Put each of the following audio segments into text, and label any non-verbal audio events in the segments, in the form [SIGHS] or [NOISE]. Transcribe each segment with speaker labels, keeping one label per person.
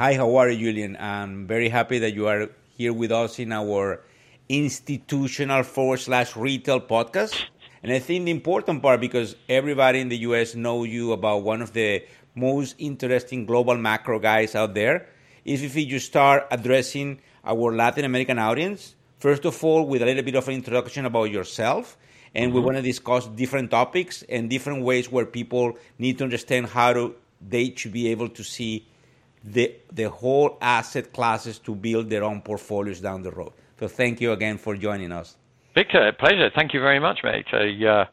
Speaker 1: Hi, how are you, Julian? I'm very happy that you are here with us in our institutional forward slash retail podcast. And I think the important part, because everybody in the US know you about one of the most interesting global macro guys out there, is if you start addressing our Latin American audience, first of all, with a little bit of an introduction about yourself. And mm-hmm. we want to discuss different topics and different ways where people need to understand how to, they should be able to see the, the whole asset classes to build their own portfolios down the road. So thank you again for joining us.
Speaker 2: Victor, pleasure. Thank you very much, mate. I, uh,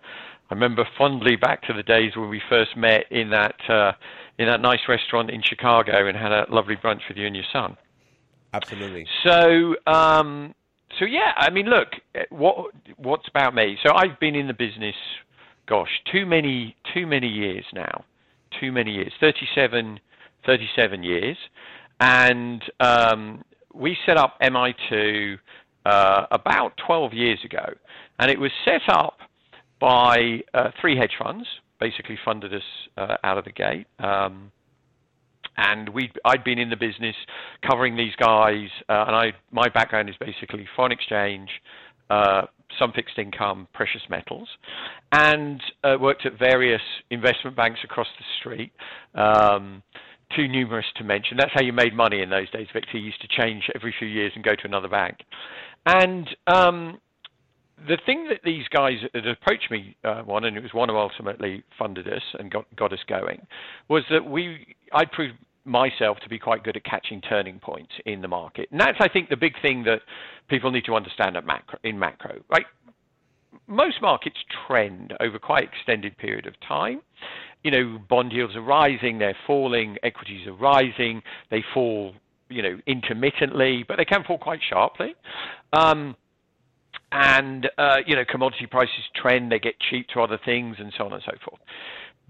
Speaker 2: I remember fondly back to the days when we first met in that uh, in that nice restaurant in Chicago and had a lovely brunch with you and your son.
Speaker 1: Absolutely.
Speaker 2: So, um, so yeah, I mean, look, what what's about me? So I've been in the business, gosh, too many too many years now, too many years, 37, 37 years, and um, we set up MI2 uh, about 12 years ago, and it was set up by uh, three hedge funds, basically funded us uh, out of the gate. Um, and we I'd been in the business covering these guys, uh, and I my background is basically foreign exchange, uh, some fixed income, precious metals, and uh, worked at various investment banks across the street. Um, too numerous to mention. That's how you made money in those days, Victor. You used to change every few years and go to another bank. And um, the thing that these guys that approached me uh, one, and it was one who ultimately funded us and got got us going, was that we I proved myself to be quite good at catching turning points in the market, and that's I think the big thing that people need to understand at macro in macro, right? Most markets trend over quite extended period of time. You know, bond yields are rising, they're falling, equities are rising, they fall, you know, intermittently, but they can fall quite sharply. Um, and uh, you know commodity prices trend, they get cheap to other things, and so on and so forth.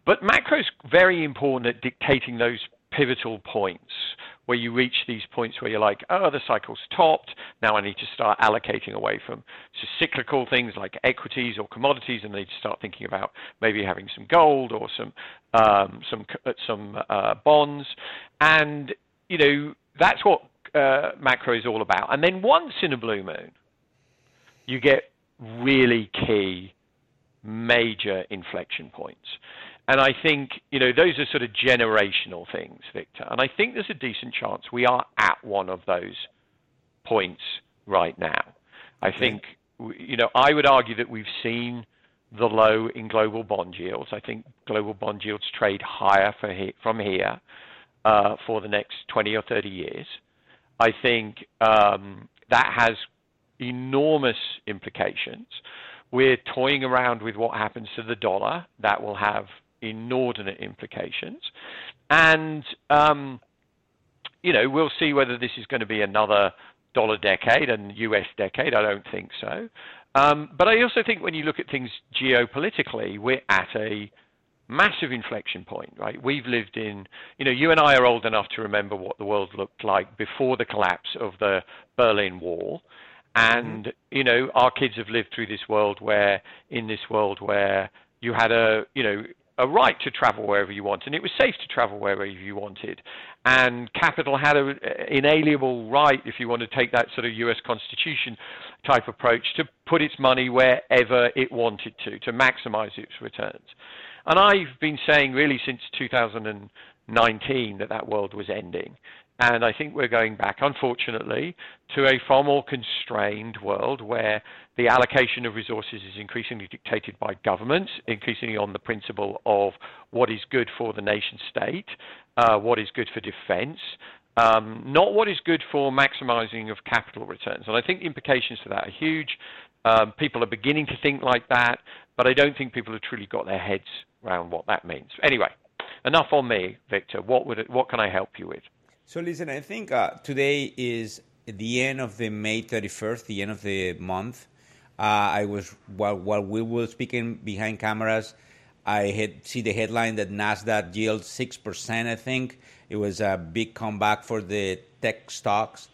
Speaker 2: But macro is very important at dictating those pivotal points where you reach these points where you're like, oh, the cycle's topped. Now I need to start allocating away from cyclical things like equities or commodities, and to start thinking about maybe having some gold or some um, some uh, some uh, bonds. And you know that's what uh, macro is all about. And then once in a blue moon, you get really key major inflection points. And I think, you know, those are sort of generational things, Victor. And I think there's a decent chance we are at one of those points right now. I think, you know, I would argue that we've seen the low in global bond yields. I think global bond yields trade higher he, from here uh, for the next 20 or 30 years. I think um, that has enormous implications. We're toying around with what happens to the dollar. That will have inordinate implications. And, um, you know, we'll see whether this is going to be another dollar decade and US decade. I don't think so. Um, but I also think when you look at things geopolitically, we're at a massive inflection point, right? We've lived in, you know, you and I are old enough to remember what the world looked like before the collapse of the Berlin Wall. And, mm-hmm. you know, our kids have lived through this world where, in this world where you had a, you know, a right to travel wherever you want, and it was safe to travel wherever you wanted. And capital had an inalienable right, if you want to take that sort of U.S. Constitution type approach, to put its money wherever it wanted to, to maximize its returns. And I've been saying really since 2019 that that world was ending. And I think we're going back, unfortunately, to a far more constrained world where the allocation of resources is increasingly dictated by governments, increasingly on the principle of what is good for the nation state, uh, what is good for defense, um, not what is good for maximizing of capital returns. And I think the implications for that are huge. Um, people are beginning to think like that, but I don't think people have truly got their heads around what that means. Anyway, enough on me, Victor. What, would it, what can I help you with?
Speaker 1: So listen, I think uh, today is the end of the May 31st, the end of the month. Uh, I was while while we were speaking behind cameras, I had see the headline that Nasdaq yield six percent. I think it was a big comeback for the tech stocks.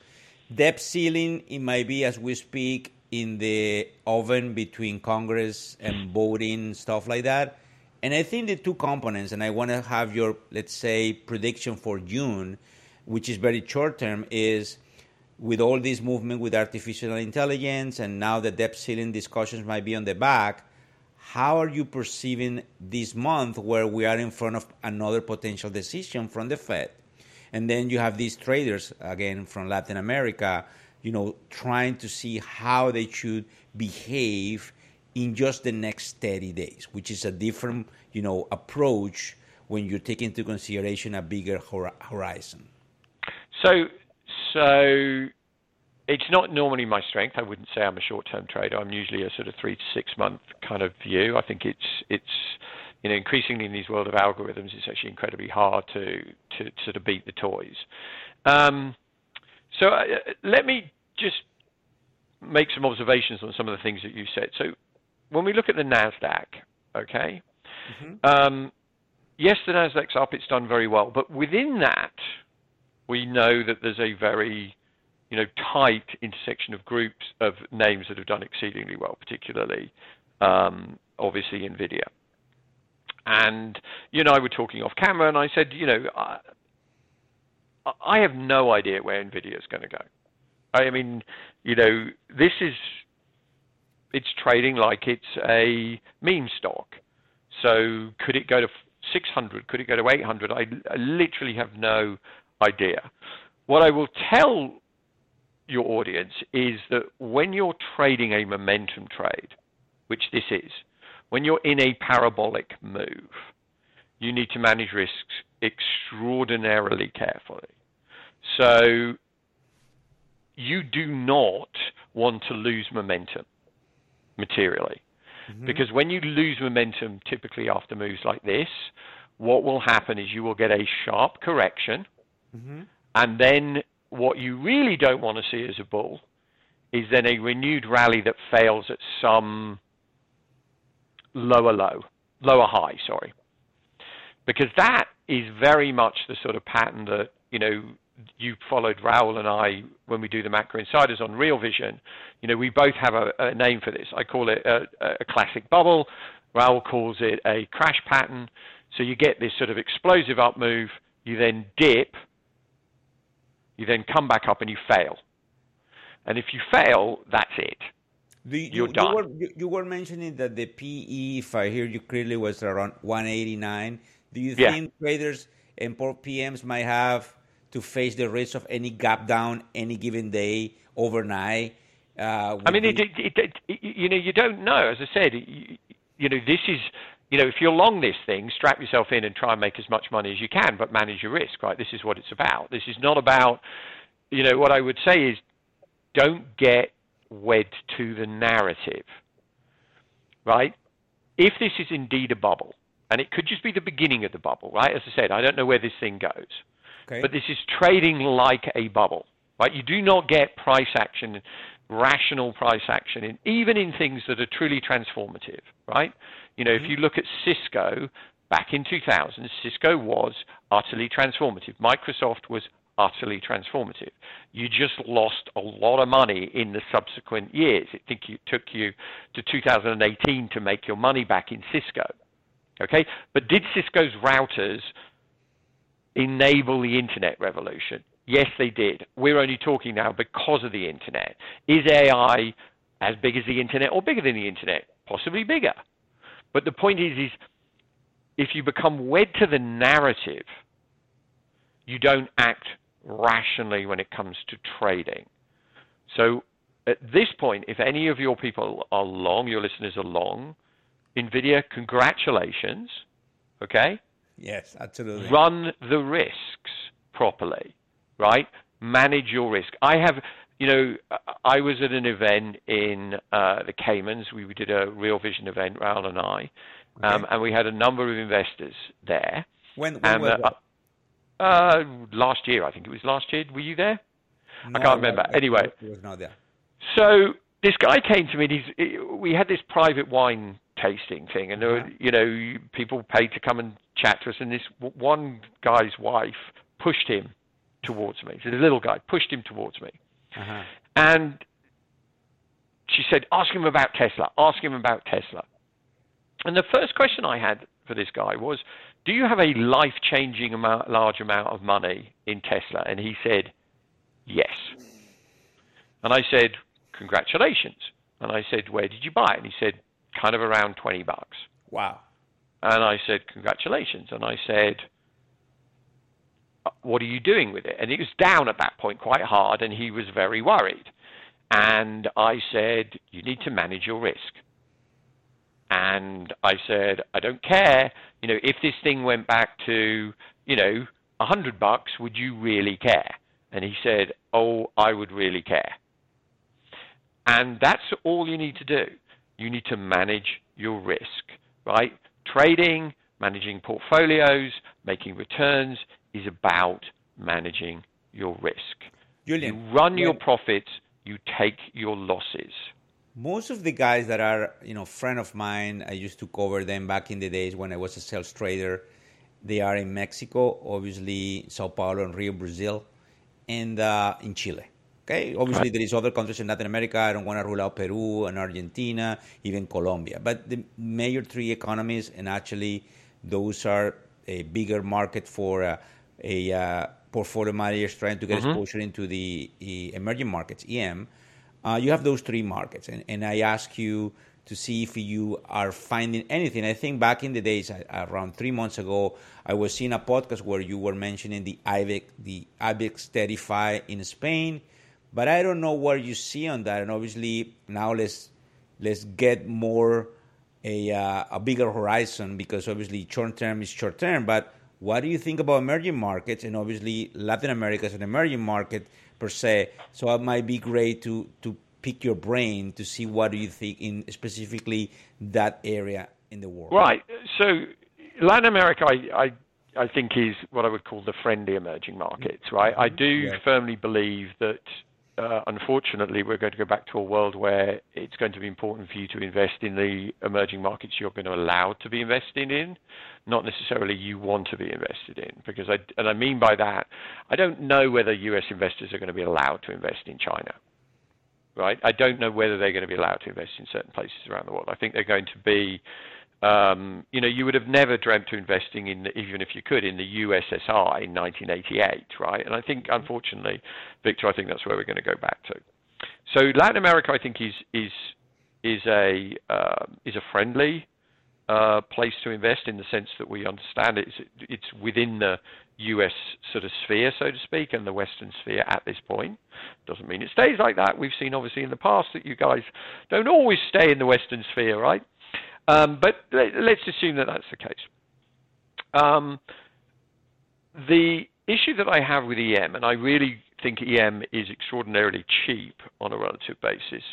Speaker 1: Debt ceiling, it might be as we speak in the oven between Congress and voting stuff like that. And I think the two components, and I want to have your let's say prediction for June which is very short term, is with all this movement with artificial intelligence and now the debt ceiling discussions might be on the back, how are you perceiving this month where we are in front of another potential decision from the Fed? And then you have these traders, again, from Latin America, you know, trying to see how they should behave in just the next 30 days, which is a different, you know, approach when you take into consideration a bigger horizon.
Speaker 2: So, so it's not normally my strength. I wouldn't say I'm a short-term trader. I'm usually a sort of three to six-month kind of view. I think it's it's you know increasingly in these world of algorithms, it's actually incredibly hard to to sort of beat the toys. Um, so uh, let me just make some observations on some of the things that you said. So when we look at the Nasdaq, okay, mm-hmm. um, yes, the Nasdaq's up. It's done very well, but within that, we know that there's a very you know, tight intersection of groups of names that have done exceedingly well, particularly um, obviously NVIDIA. And you and I were talking off camera, and I said, you know, I, I have no idea where NVIDIA is going to go. I mean, you know, this is it's trading like it's a meme stock. So could it go to 600? Could it go to 800? I, I literally have no idea. What I will tell your audience is that when you're trading a momentum trade, which this is, when you're in a parabolic move, you need to manage risks extraordinarily carefully. So you do not want to lose momentum materially. Mm-hmm. Because when you lose momentum, typically after moves like this, what will happen is you will get a sharp correction, mm-hmm. and then what you really don't want to see as a bull is then a renewed rally that fails at some lower low, lower high, sorry. Because that is very much the sort of pattern that, you know, you followed Raoul and I when we do the macro insiders on Real Vision. You know, we both have a, a name for this. I call it a, a classic bubble. Raoul calls it a crash pattern. So you get this sort of explosive up move, you then dip, you then come back up and you fail. And if you fail, that's it.
Speaker 1: The, you, You're done. You were, you, you were, mentioning that the PE, if I hear you clearly, was around 189. Do you yeah. think traders and PMs might have to face the risk of any gap down any given day overnight?
Speaker 2: Uh, I mean, it, it, it, you know, you don't know. As I said, you, you know, this is you know, if you're long this thing, strap yourself in and try and make as much money as you can, but manage your risk, right? This is what it's about. This is not about, you know, what I would say is don't get wed to the narrative, right? If this is indeed a bubble, and it could just be the beginning of the bubble, right? As I said, I don't know where this thing goes, okay. but this is trading like a bubble, right? You do not get price action, rational price action, in, even in things that are truly transformative, right? You know, mm-hmm. if you look at Cisco back in 2000, Cisco was utterly transformative. Microsoft was utterly transformative. You just lost a lot of money in the subsequent years. I think it took you to 2018 to make your money back in Cisco. Okay? But did Cisco's routers enable the internet revolution? Yes, they did. We're only talking now because of the internet. Is AI as big as the internet or bigger than the internet? Possibly bigger. But the point is, is if you become wed to the narrative, you don't act rationally when it comes to trading. So at this point, if any of your people are long, your listeners are long, NVIDIA, congratulations. Okay?
Speaker 1: Yes, absolutely.
Speaker 2: Run the risks properly, right? Manage your risk. I have you know, I was at an event in uh, the Caymans. We did a Real Vision event, Raoul and I, okay. um, and we had a number of investors there.
Speaker 1: When, when
Speaker 2: that? Uh, uh, last year, I think it was last year. Were you there? No, I can't remember.
Speaker 1: No,
Speaker 2: anyway,
Speaker 1: was not there.
Speaker 2: So this guy came to me. And he's, we had this private wine tasting thing, and there were, uh-huh. you know, people paid to come and chat to us. And this one guy's wife pushed him towards me. So the little guy pushed him towards me. Uh-huh. And she said, ask him about Tesla, ask him about Tesla. And the first question I had for this guy was, "Do you have a life-changing amount, large amount of money in Tesla?" And he said, "Yes." And I said, "Congratulations." And I said, "Where did you buy it?" And he said, "Kind of around twenty bucks."
Speaker 1: Wow.
Speaker 2: And I said, "Congratulations." And I said, "What are you doing with it?" And it was down at that point quite hard, and he was very worried. And I said, "You need to manage your risk." And I said, I don't care, you know, if this thing went back to, you know, a hundred bucks, would you really care? And he said, Oh, I would really care. And that's all you need to do. You need to manage your risk, right? Trading, managing portfolios, making returns is about managing your risk.
Speaker 1: Julian,
Speaker 2: you run your profits, you take your losses
Speaker 1: most of the guys that are you know friend of mine i used to cover them back in the days when i was a sales trader they are in mexico obviously sao paulo and rio brazil and uh, in chile okay obviously right. there is other countries in latin america i don't want to rule out peru and argentina even colombia but the major three economies and actually those are a bigger market for uh, a uh, portfolio managers trying to get mm-hmm. exposure into the, the emerging markets em uh, you have those three markets, and, and I ask you to see if you are finding anything. I think back in the days, around three months ago, I was seeing a podcast where you were mentioning the IBEX, the IBEX 35 in Spain, but I don't know where you see on that. And obviously, now let's let's get more a uh, a bigger horizon because obviously short term is short term. But what do you think about emerging markets? And obviously, Latin America is an emerging market per se. So it might be great to to pick your brain to see what do you think in specifically that area in the world.
Speaker 2: Right. So Latin America, I, I I think is what I would call the friendly emerging markets, right? Mm-hmm. I do yes. firmly believe that uh, unfortunately, we're going to go back to a world where it's going to be important for you to invest in the emerging markets you're going to allow to be invested in, not necessarily you want to be invested in. Because I, and I mean by that, I don't know whether U.S. investors are going to be allowed to invest in China. Right? I don't know whether they're going to be allowed to invest in certain places around the world. I think they're going to be um, you know, you would have never dreamt of investing in, even if you could, in the USSR in 1988, right? And I think, unfortunately, Victor, I think that's where we're going to go back to. So Latin America, I think, is is is a uh, is a friendly uh, place to invest in the sense that we understand it's it's within the U.S. sort of sphere, so to speak, and the Western sphere at this point. Doesn't mean it stays like that. We've seen obviously in the past that you guys don't always stay in the Western sphere, right? Um, but let, us assume that that's the case. Um, the issue that I have with EM, and I really think EM is extraordinarily cheap on a relative basis.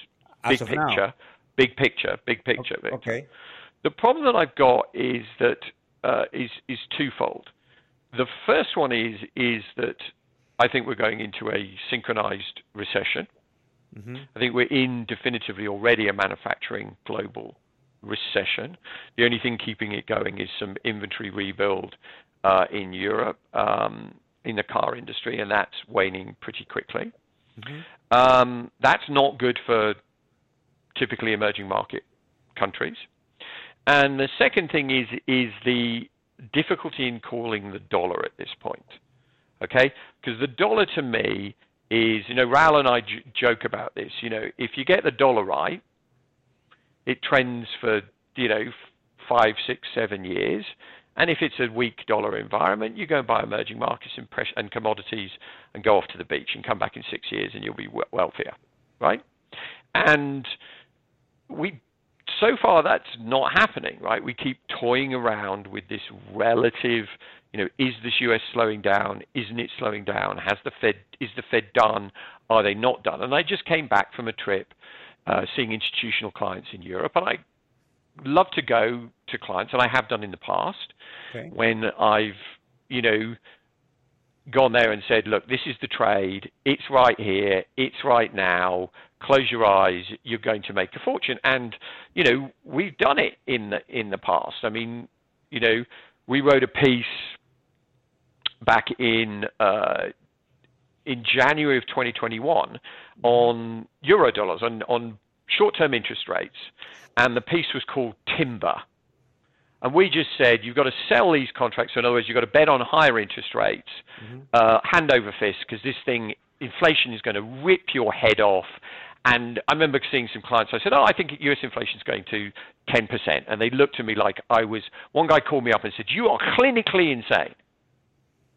Speaker 1: As
Speaker 2: big picture,
Speaker 1: now.
Speaker 2: big picture, big picture.
Speaker 1: Okay. okay.
Speaker 2: The problem that I've got is that uh, is is twofold. The first one is is that I think we're going into a synchronized recession. Mm-hmm. I think we're in definitively already a manufacturing global recession. The only thing keeping it going is some inventory rebuild uh, in Europe um, in the car industry, and that's waning pretty quickly. Mm-hmm. Um, that's not good for typically emerging market countries. And the second thing is is the difficulty in calling the dollar at this point. Okay, because the dollar to me is, you know, Raoul and I j- joke about this. You know, if you get the dollar right, it trends for you know five, six, seven years. And if it's a weak dollar environment, you go and buy emerging markets and, and commodities and go off to the beach and come back in six years and you'll be wealthier, right? And we so far that's not happening, right? We keep toying around with this relative, you know, is this US slowing down? Isn't it slowing down? Has the Fed is the Fed done? Are they not done? And I just came back from a trip uh, seeing institutional clients in Europe. And I love to go to clients, and I have done in the past okay. when I've, you know, gone there and said, look, this is the trade. It's right here. It's right now. Close your eyes. You're going to make a fortune. And, you know, we've done it in the, in the past. I mean, you know, we wrote a piece back in uh, in January of 2021 on eurodollars, on, on short term interest rates, and the piece was called Timber. And we just said you've got to sell these contracts. So in other words, you've got to bet on higher interest rates, mm-hmm. uh, hand over fist, because this thing, inflation is going to rip your head off. And I remember seeing some clients. I said, "Oh, I think U.S. inflation is going to 10%," and they looked at me like I was. One guy called me up and said, "You are clinically insane."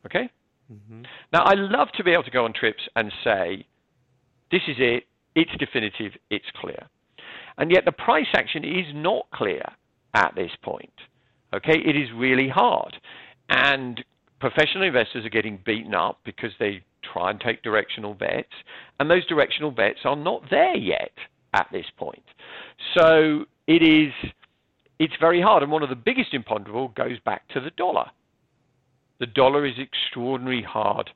Speaker 2: Okay. Mm-hmm. Now I love to be able to go on trips and say, "This is it. It's definitive. It's clear." And yet the price action is not clear at this point. Okay, it is really hard. And professional investors are getting beaten up because they try and take directional bets, and those directional bets are not there yet at this point. So it is it's very hard, and one of the biggest imponderable goes back to the dollar. The dollar is extraordinarily hard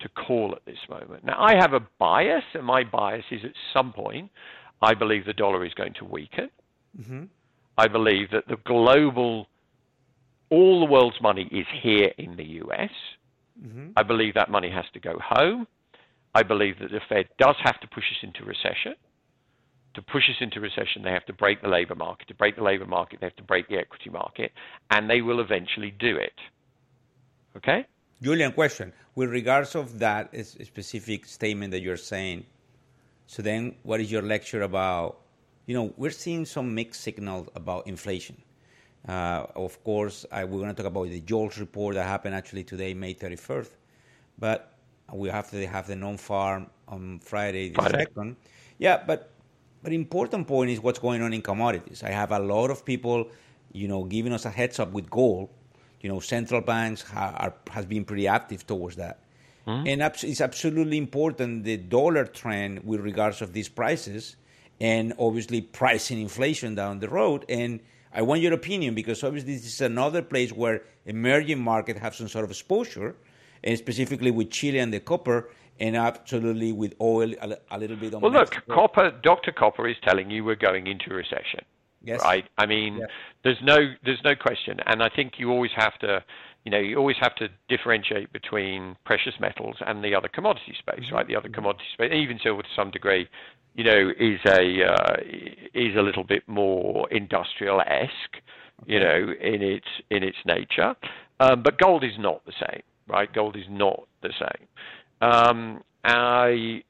Speaker 2: to call at this moment. Now I have a bias, and my bias is at some point I believe the dollar is going to weaken. Mm-hmm. I believe that the global, all the world's money is here in the US. Mm-hmm. I believe that money has to go home. I believe that the Fed does have to push us into recession. To push us into recession, they have to break the labor market. To break the labor market, they have to break the equity market, and they will eventually do it. Okay?
Speaker 1: Julian, question. With regards of that specific statement that you're saying, so then, what is your lecture about? You know, we're seeing some mixed signals about inflation. Uh, of course, I, we're going to talk about the JOLTS report that happened actually today, May 31st. But we have to have the non-farm on Friday the Friday. 2nd. Yeah, but but important point is what's going on in commodities. I have a lot of people, you know, giving us a heads up with gold. You know, central banks ha- are, has been pretty active towards that. Mm-hmm. And it's absolutely important the dollar trend with regards of these prices and obviously pricing inflation down the road. And I want your opinion because obviously this is another place where emerging market have some sort of exposure, and specifically with Chile and the copper, and absolutely with oil a, a little bit on.
Speaker 2: Well, Mexico. look, copper. Dr. Copper is telling you we're going into recession. Yes. Right. I mean, yes. there's no there's no question, and I think you always have to you know, you always have to differentiate between precious metals and the other commodity space, mm-hmm. right? The other commodity space, even silver to some degree, you know, is a uh, is a little bit more industrial esque, you know, in its in its nature. Um, but gold is not the same, right? Gold is not the same. Um, I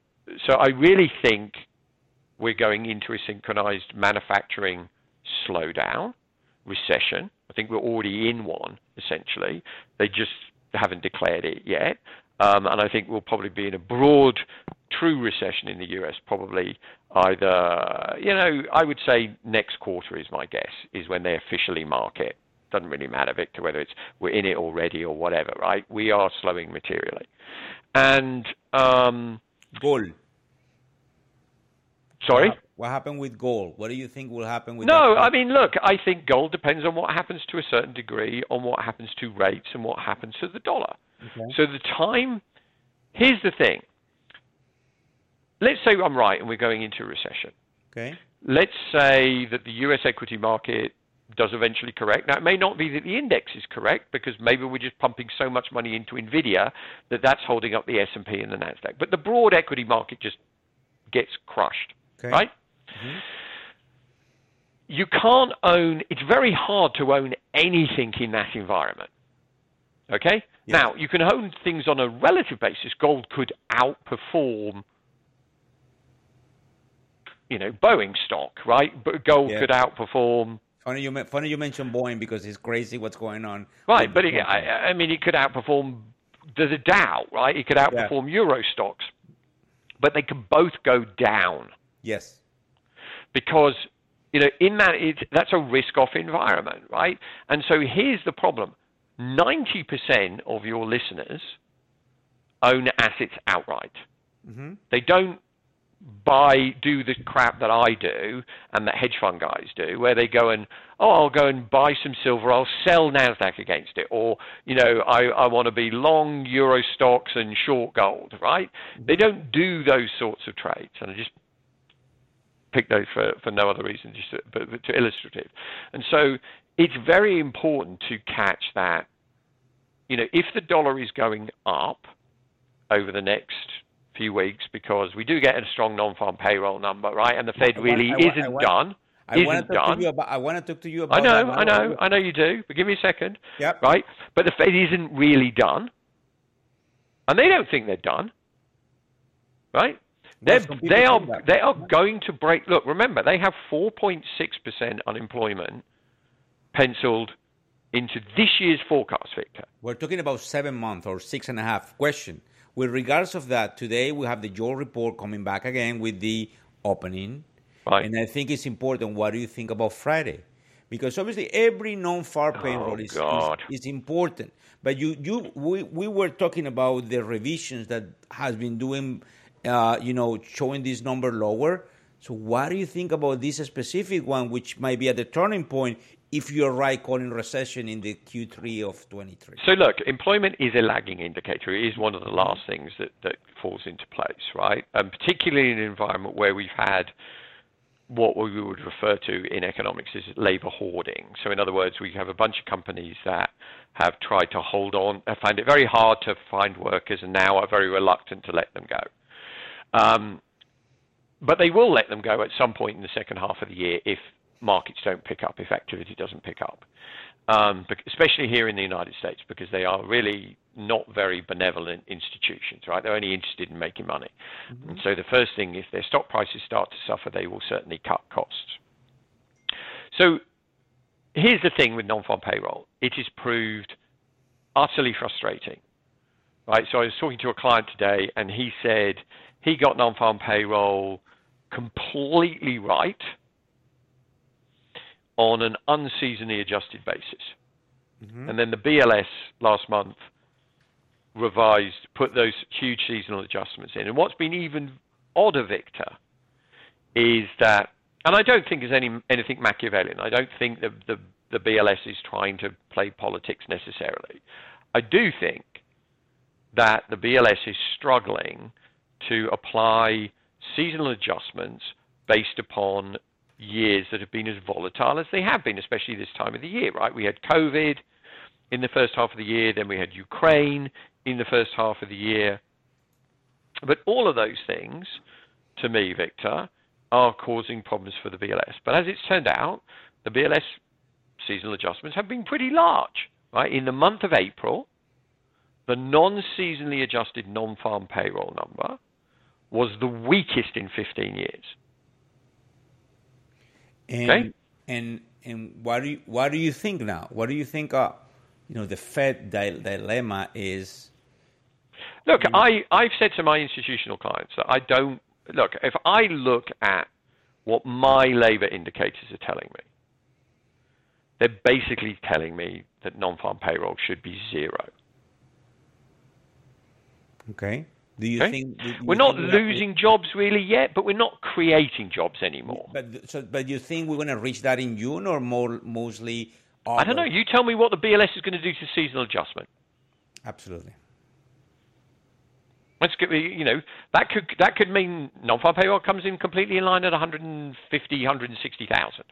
Speaker 2: so I really think we're going into a synchronized manufacturing slowdown, recession. I think we're already in one, essentially. They just haven't declared it yet. Um, and I think we'll probably be in a broad, true recession in the US, probably either, you know, I would say next quarter is my guess, is when they officially mark it. Doesn't really matter, Victor, whether it's we're in it already or whatever, right? We are slowing materially. And um,
Speaker 1: gold.
Speaker 2: Sorry?
Speaker 1: What happened with gold? What do you think will happen with?
Speaker 2: No, I mean, look, I think gold depends on what happens to a certain degree, on what happens to rates, and what happens to the dollar. Okay. So the time. Here's the thing. Let's say I'm right and we're going into a recession.
Speaker 1: Okay.
Speaker 2: Let's say that the U.S. equity market does eventually correct. Now, it may not be that the index is correct because maybe we're just pumping so much money into Nvidia that that's holding up the S&P and the Nasdaq. But the broad equity market just gets crushed, okay. right? Mm-hmm. You can't own, it's very hard to own anything in that environment. Okay? Yeah. Now, you can own things on a relative basis. Gold could outperform, you know, Boeing stock, right? But gold yeah. could outperform.
Speaker 1: Funny you, funny you mentioned Boeing because it's crazy what's going on.
Speaker 2: Right, but it, I, I, mean, it could outperform the, the Dow, right? It could outperform yeah. Euro Stoxx, but they can both go down.
Speaker 1: Yes
Speaker 2: because you know in that it, that's a risk-off environment, right? And so here's the problem: ninety percent of your listeners own assets outright. Mm-hmm. They don't buy do the crap that I do and that hedge fund guys do, where they go and oh I'll go and buy some silver, I'll sell Nasdaq against it, or you know I I want to be long Euro Stoxx and short gold, right? Mm-hmm. They don't do those sorts of trades, and I just pick those for, for no other reason, just to, but, but to illustrative. And so it's very important to catch that. You know, if the dollar is going up over the next few weeks, because we do get a strong non-farm payroll number, right? And the Fed really I, I, isn't
Speaker 1: I,
Speaker 2: done.
Speaker 1: I
Speaker 2: isn't
Speaker 1: want to talk
Speaker 2: done.
Speaker 1: to you about. I want to talk to you about.
Speaker 2: I know, I know, I know you do. But give me a second.
Speaker 1: Yep.
Speaker 2: Right. But the Fed isn't really done, and they don't think they're done. Right. They're, they are they are going to break. Look, remember they have 4.6 percent unemployment penciled into this year's forecast, Victor.
Speaker 1: We're talking about seven months or six and a half. Question. With regards of that, today we have the JOLTS report coming back again with the opening,
Speaker 2: Right.
Speaker 1: and I think it's important. What do you think about Friday? Because obviously every non-far oh, payroll is, is
Speaker 2: God.
Speaker 1: is important. But you you we, we were talking about the revisions that has been doing, uh, you know, showing this number lower. So what do you think about this specific one, which might be at the turning point if you're right calling recession in the Q3 of 23?
Speaker 2: So look, employment is a lagging indicator. It is one of the last things that, that falls into place, right? And particularly in an environment where we've had what we would refer to in economics as labor hoarding. So in other words, we have a bunch of companies that have tried to hold on, have found it very hard to find workers, and now are very reluctant to let them go. Um, but they will let them go at some point in the second half of the year if markets don't pick up, if activity doesn't pick up. Um, especially here in the United States, because they are really not very benevolent institutions, right? They're only interested in making money. And so the first thing, if their stock prices start to suffer, they will certainly cut costs. So here's the thing with non-farm payroll. It is proved utterly frustrating, right? So I was talking to a client today, and he said he got non-farm payroll completely right on an unseasonally adjusted basis. Mm-hmm. And then the BLS last month revised, put those huge seasonal adjustments in. And what's been even odder, Victor, is that, and I don't think there's any anything Machiavellian. I don't think the, the the BLS is trying to play politics necessarily. I do think that the BLS is struggling to apply seasonal adjustments based upon years that have been as volatile as they have been, especially this time of the year, right? We had COVID in the first half of the year, then we had Ukraine in the first half of the year. But all of those things, to me, Victor, are causing problems for the BLS. But as it's turned out, the BLS seasonal adjustments have been pretty large, right? In the month of April, the non-seasonally adjusted non-farm payroll number was the weakest in 15 years.
Speaker 1: And
Speaker 2: Okay.
Speaker 1: and and what do you what do you think now? What do you think? Uh, you know, the Fed di- dilemma is.
Speaker 2: Look, I, I've said to my institutional clients that I don't look. If I look at what my labour indicators are telling me, they're basically telling me that non-farm payroll should be zero.
Speaker 1: Okay. Do you
Speaker 2: Okay?
Speaker 1: think do you
Speaker 2: We're not
Speaker 1: think
Speaker 2: losing jobs really yet, but we're not creating jobs anymore.
Speaker 1: But so, but you think we're going to reach that in June or more mostly?
Speaker 2: I don't know. You tell me what the BLS is going to do to seasonal adjustment.
Speaker 1: Absolutely.
Speaker 2: Let's get, you know, that could that could mean non-farm payroll comes in completely in line at 150, 160,000.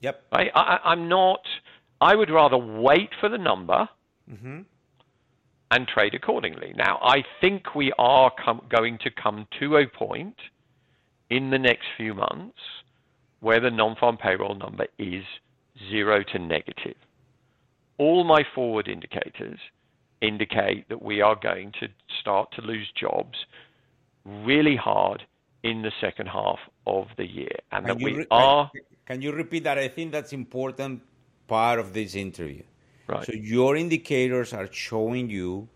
Speaker 1: Yep.
Speaker 2: I, I, I'm not. I would rather wait for the number mm-hmm. And trade accordingly. Now, I think we are com- going to come to a point in the next few months where the non-farm payroll number is zero to negative. All my forward indicators indicate that we are going to start to lose jobs really hard in the second half of the year, and
Speaker 1: Can
Speaker 2: that
Speaker 1: you,
Speaker 2: we
Speaker 1: re-
Speaker 2: are.
Speaker 1: can you repeat that? I think that's important part of this interview.
Speaker 2: Right.
Speaker 1: So your indicators are showing you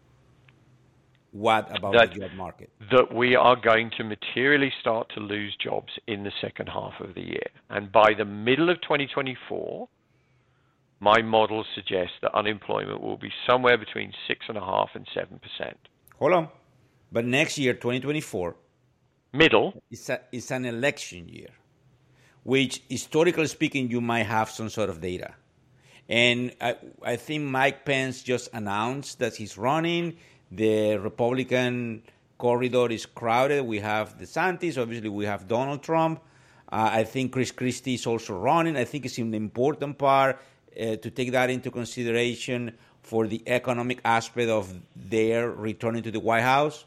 Speaker 1: what about
Speaker 2: That-
Speaker 1: the job market?
Speaker 2: that we are going to materially start to lose jobs in the second half of the year. And by the middle of 2024, my models suggest that unemployment will be somewhere between 6.5 and 7%.
Speaker 1: Hold on. But next year, 2024,
Speaker 2: Middle,
Speaker 1: it's, a, it's an election year, which historically speaking, you might have some sort of data. And I, I think Mike Pence just announced that he's running. The Republican corridor is crowded. We have DeSantis, obviously, we have Donald Trump. Uh, I think Chris Christie is also running. I think it's an important part uh, to take that into consideration for the economic aspect of their returning to the White House.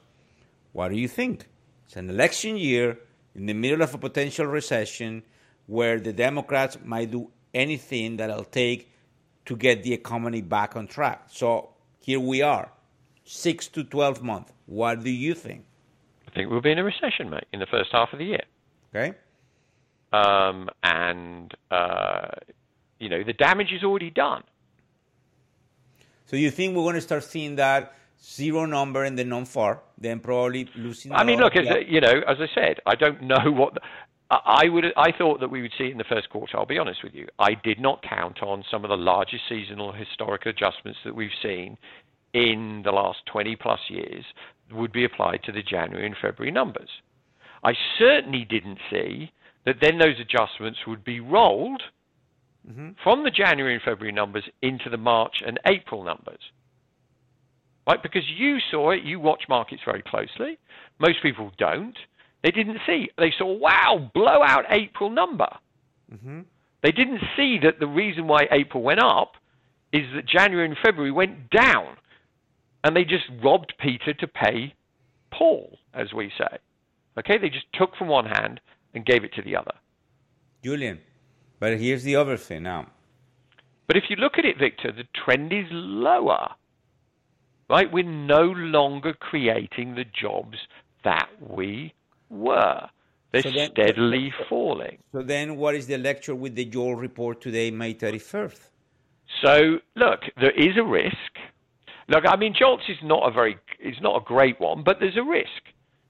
Speaker 1: What do you think? It's an election year in the middle of a potential recession. where the Democrats might do anything that it'll take to get the economy back on track. So here we are, six to 12 months. What do you think?
Speaker 2: I think we'll be in a recession, mate, in the first half of the year.
Speaker 1: Okay.
Speaker 2: Um, and, uh, you know, the damage is already done.
Speaker 1: So you think we're going to start seeing that zero number in the non-far, then probably losing.
Speaker 2: I mean, look, as you know, as I said, I don't [LAUGHS] know what. I would. I thought that we would see it in the first quarter. I'll be honest with you. I did not count on some of the largest seasonal historic adjustments that we've seen in the last 20 plus years would be applied to the January and February numbers. I certainly didn't see that then those adjustments would be rolled mm-hmm. from the January and February numbers into the March and April numbers. Right? Because you saw it, you watch markets very closely. Most people don't. They didn't see. They saw, wow, blowout April number. Mm-hmm. They didn't see that the reason why April went up is that January and February went down. And they just robbed Peter to pay Paul, as we say. Okay? They just took from one hand and gave it to the other.
Speaker 1: Julian, but here's the other thing now.
Speaker 2: But if you look at it, Victor, the trend is lower. Right? We're no longer creating the jobs that we were. They're so then, steadily falling.
Speaker 1: So then, what is the lecture with the JOLTS report today, May 31st?
Speaker 2: So, look, there is a risk. Look, I mean, JOLTS is not a very, is not a great one, but there's a risk.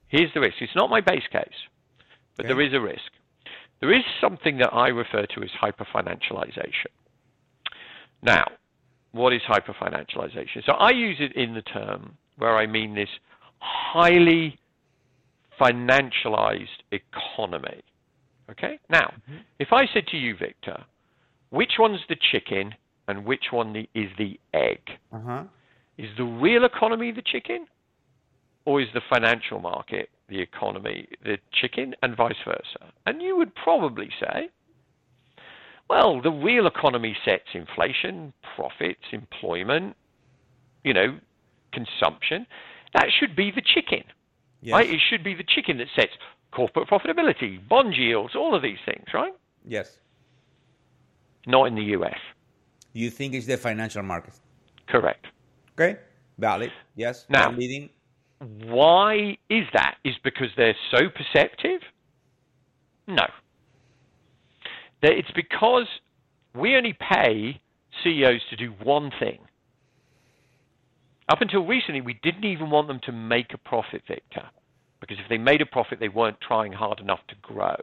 Speaker 2: Here's the risk. It's not my base case, but okay. there is a risk. There is something that I refer to as hyperfinancialization. Now, what is hyperfinancialization? So I use it in the term where I mean this highly financialized economy. Okay? Now, mm-hmm. if I said to you, Victor, which one's the chicken and which one the, is the egg? Uh-huh. Is the real economy the chicken or is the financial market the economy, the chicken, and vice versa? And you would probably say, well, the real economy sets inflation, profits, employment, you know, consumption. That should be the chicken. Yes. Right? It should be the chicken that sets corporate profitability, bond yields, all of these things, right?
Speaker 1: Yes.
Speaker 2: Not in the US.
Speaker 1: You think it's the financial market?
Speaker 2: Correct.
Speaker 1: Okay. Valid. Yes.
Speaker 2: Now, leading. why is that? Is because they're so perceptive? No. It's because we only pay CEOs to do one thing. Up until recently, we didn't even want them to make a profit, Victor, because if they made a profit, they weren't trying hard enough to grow.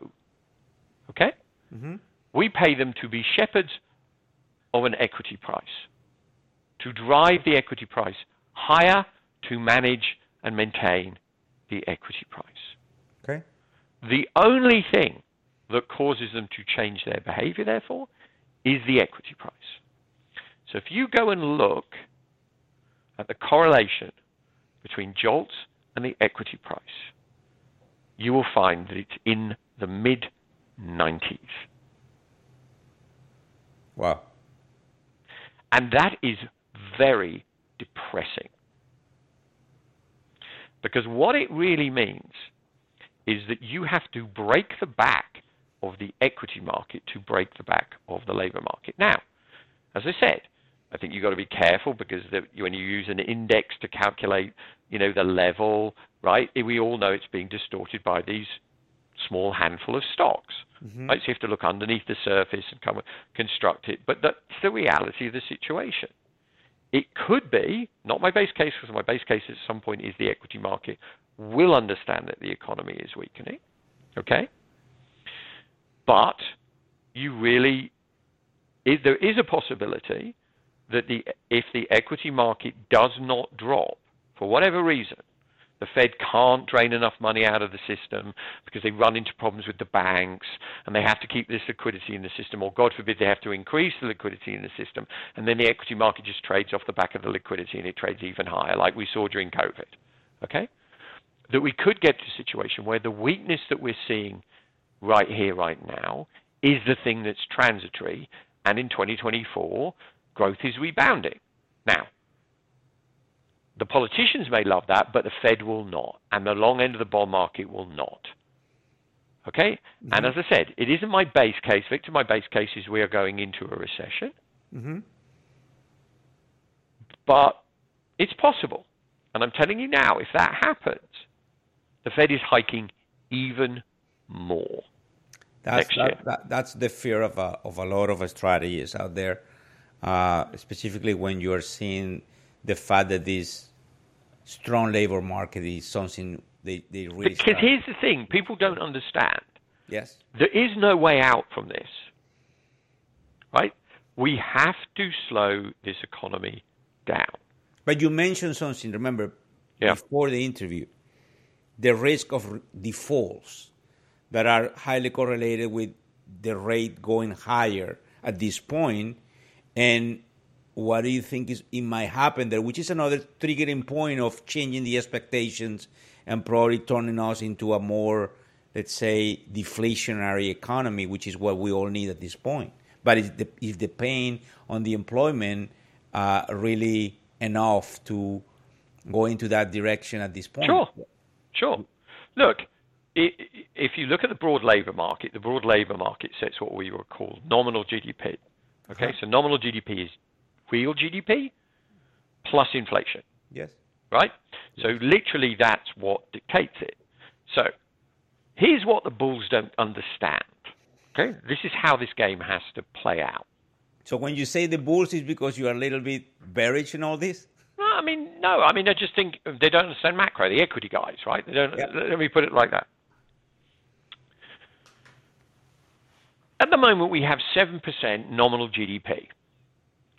Speaker 2: Okay? Mm-hmm. We pay them to be shepherds of an equity price, to drive the equity price higher, to manage and maintain the equity price.
Speaker 1: Okay.
Speaker 2: The only thing that causes them to change their behavior, therefore, is the equity price. So if you go and look at the correlation between JOLTS and the equity price, you will find that it's in the mid 90s.
Speaker 1: Wow.
Speaker 2: And that is very depressing. Because what it really means is that you have to break the back of the equity market to break the back of the labor market. Now, as I said, I think you've got to be careful because the, when you use an index to calculate, you know, the level, right? We all know it's being distorted by these small handful of stocks. Mm-hmm. Right? So you have to look underneath the surface and come construct it. But that's the reality of the situation. It could be, not my base case, because my base case at some point is the equity market will understand that the economy is weakening. Okay? But you really, there is a possibility that the, if the equity market does not drop for whatever reason, the Fed can't drain enough money out of the system because they run into problems with the banks and they have to keep this liquidity in the system, or God forbid they have to increase the liquidity in the system, and then the equity market just trades off the back of the liquidity and it trades even higher, like we saw during COVID. Okay? That we could get to a situation where the weakness that we're seeing right here, right now, is the thing that's transitory, and in 2024, growth is rebounding. Now, the politicians may love that, but the Fed will not, and the long end of the bond market will not. Okay? Mm-hmm. And as I said, it isn't my base case. Victor, my base case is we are going into a recession. Mm-hmm. But it's possible. And I'm telling you now, if that happens, the Fed is hiking even more.
Speaker 1: That's, that, that, that's the fear of a, of a lot of strategies out there, Uh, specifically when you are seeing the fact that this strong labor market is something they, they really.
Speaker 2: Because start. here's the thing people don't understand.
Speaker 1: Yes.
Speaker 2: There is no way out from this. Right? We have to slow this economy down.
Speaker 1: But you mentioned something, remember, yeah. before the interview the risk of defaults that are highly correlated with the rate going higher at this point and what do you think is it might happen there which is another triggering point of changing the expectations and probably turning us into a more let's say deflationary economy which is what we all need at this point but is the, is the pain on the employment uh, really enough to go into that direction at this point
Speaker 2: sure Sure. Look, if you look at the broad labor market, the broad labor market sets what we would call nominal GDP. Okay, uh-huh. so nominal GDP is real GDP plus inflation.
Speaker 1: Yes.
Speaker 2: Right? So literally that's what dictates it. So here's what the bulls don't understand. Okay? This is how this game has to play out.
Speaker 1: So when you say the bulls is because you are a little bit bearish in all this?
Speaker 2: No, I mean, no. I mean, I just think they don't understand macro. The equity guys, right? They don't. Yep. Let me put it like that. At the moment, we have seven percent nominal GDP.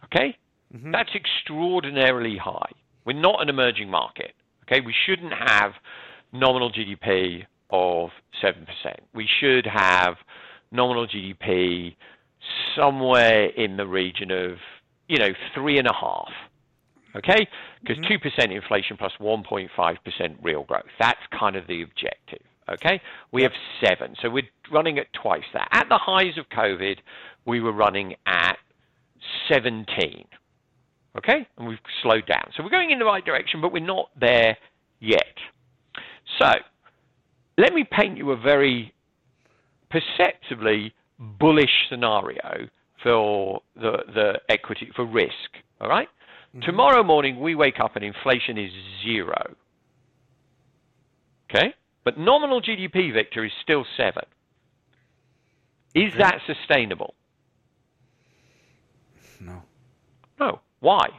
Speaker 2: Okay, mm-hmm. that's extraordinarily high. We're not an emerging market. Okay, we shouldn't have nominal GDP of seven percent. We should have nominal GDP somewhere in the region of you know three and a half okay? Because mm-hmm. 2% inflation plus 1.5% real growth. That's kind of the objective, okay? We have seven, so we're running at twice that. At the highs of COVID, we were running at 17, okay? And we've slowed down. So we're going in the right direction, but we're not there yet. So let me paint you a very perceptibly bullish scenario for the, the equity, for risk, all right? Mm-hmm. Tomorrow morning, we wake up and inflation is zero. Okay? But nominal GDP, Victor, is still seven. Is okay. that sustainable?
Speaker 1: No.
Speaker 2: No. Why?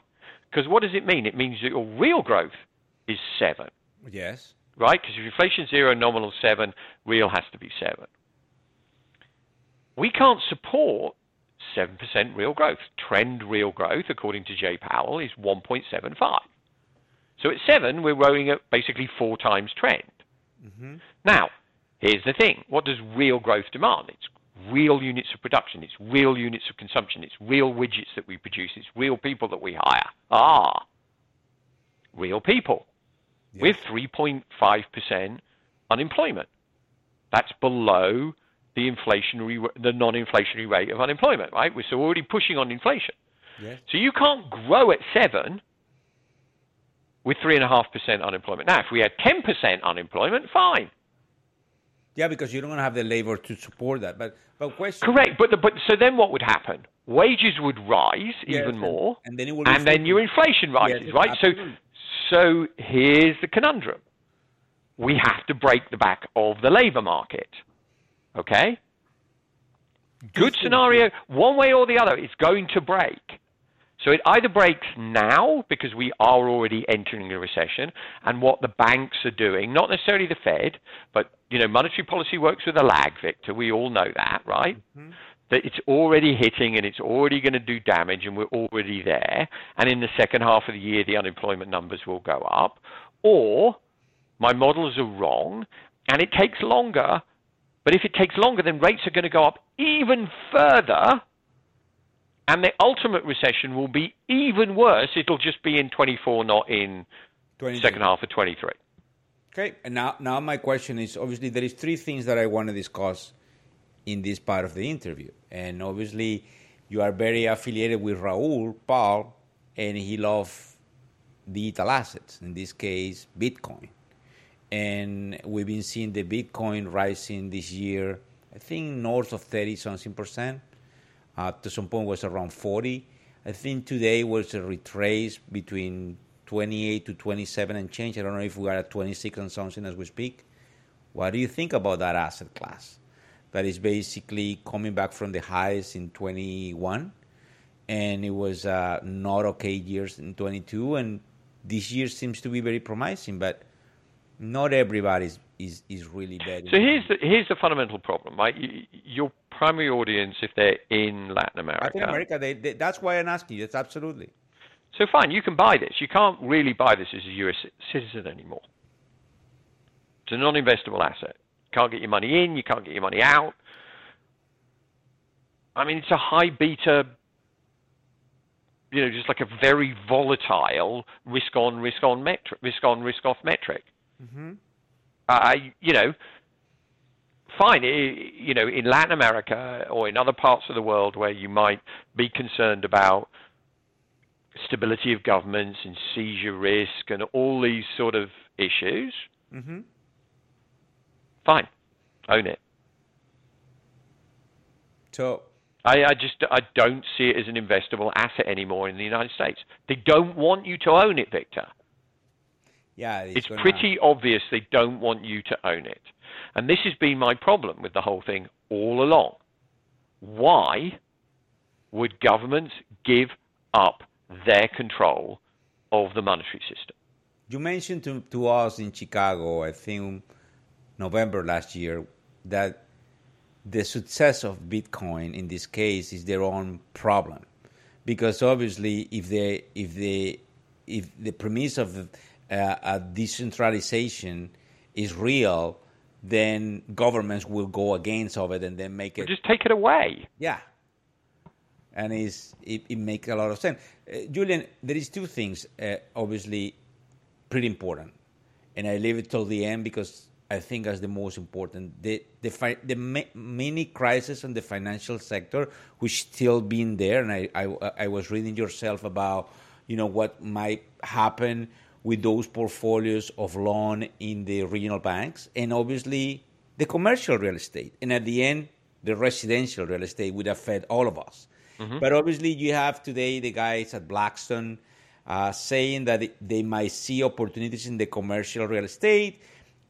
Speaker 2: Because what does it mean? It means that your real growth is seven.
Speaker 1: Yes.
Speaker 2: Right? Because if inflation zero, nominal seven, real has to be seven. We can't support 7% real growth. Trend real growth, according to Jay Powell, is 1.75. So at 7, we're growing at basically four times trend. Mm-hmm. Now, here's the thing. What does real growth demand? It's real units of production. It's real units of consumption. It's real widgets that we produce. It's real people that we hire. Ah, real people. Yes. With 3.5% unemployment. That's below the inflationary, the non-inflationary rate of unemployment, right? We're so already pushing on inflation. Yes. So you can't grow at seven with three and a half percent unemployment. Now, if we had ten percent unemployment, fine.
Speaker 1: Yeah, because you don't have the labor to support that. But but question.
Speaker 2: Correct, but the, but so then what would happen? Wages would rise yes, even more,
Speaker 1: and then
Speaker 2: and then your inflation rises, yes, right? Absolutely. So so here's the conundrum: we have to break the back of the labor market. Okay? Good scenario, one way or the other, it's going to break. So it either breaks now because we are already entering a recession, and what the banks are doing, not necessarily the Fed, but you know, monetary policy works with a lag, Victor. We all know that, right? Mm-hmm. That it's already hitting and it's already going to do damage, and we're already there. And in the second half of the year, the unemployment numbers will go up. Or my models are wrong, and it takes longer but if it takes longer, then rates are going to go up even further, and the ultimate recession will be even worse. It'll just be in 24, not in the second half of 23.
Speaker 1: Okay, and now, now my question is obviously there is three things that I want to discuss in this part of the interview, and obviously you are very affiliated with Raoul Pal, and he loves digital assets, in this case Bitcoin. and we've been seeing the Bitcoin rising this year. I think north of thirty something percent. Uh, to some point was around forty. I think today was a retrace between 28 to 27 and change. I don't know if we are at 26 and something as we speak. What do you think about that asset class? That is basically coming back from the highs in 21, and it was uh, not okay years in 22, and this year seems to be very promising, but not everybody is, is, really bad.
Speaker 2: So here's the, here's the fundamental problem, right? Your primary audience, if they're in Latin America,
Speaker 1: Latin America, they, they, that's why I'm asking you. That's absolutely.
Speaker 2: So fine, you can buy this. You can't really buy this as a U.S. citizen anymore. It's a non-investable asset. Can't get your money in. You can't get your money out. I mean, it's a high beta you know, just like a very volatile risk on, risk on metric, risk on, risk off metric. Mm-hmm. Uh, you know, fine, you know, in Latin America or in other parts of the world where you might be concerned about stability of governments and seizure risk and all these sort of issues, mm-hmm. fine, own it.
Speaker 1: So
Speaker 2: I, I, just I don't see it as an investable asset anymore in the United States. They don't want you to own it, Victor.
Speaker 1: Yeah,
Speaker 2: it's, it's pretty obvious they don't want you to own it. And this has been my problem with the whole thing all along. Why would governments give up their control of the monetary system?
Speaker 1: You mentioned to, to us in Chicago, I think November last year, that the success of Bitcoin in this case is their own problem, because obviously, if they if they if the premise of uh, a decentralization is real, then governments will go against of it and then make it.
Speaker 2: just take it away.
Speaker 1: Yeah. And it's, it, it makes a lot of sense. Uh, Julian, there is two things, uh, obviously, pretty important. And I leave it till the end because I think as the most important. The the fi- the mini crisis in the financial sector, which still been there, and I, I I was reading yourself about, you know, what might happen with those portfolios of loan in the regional banks, and obviously the commercial real estate, and at the end, the residential real estate would affect all of us. Mm-hmm. But obviously, you have today the guys at Blackstone uh, saying that they might see opportunities in the commercial real estate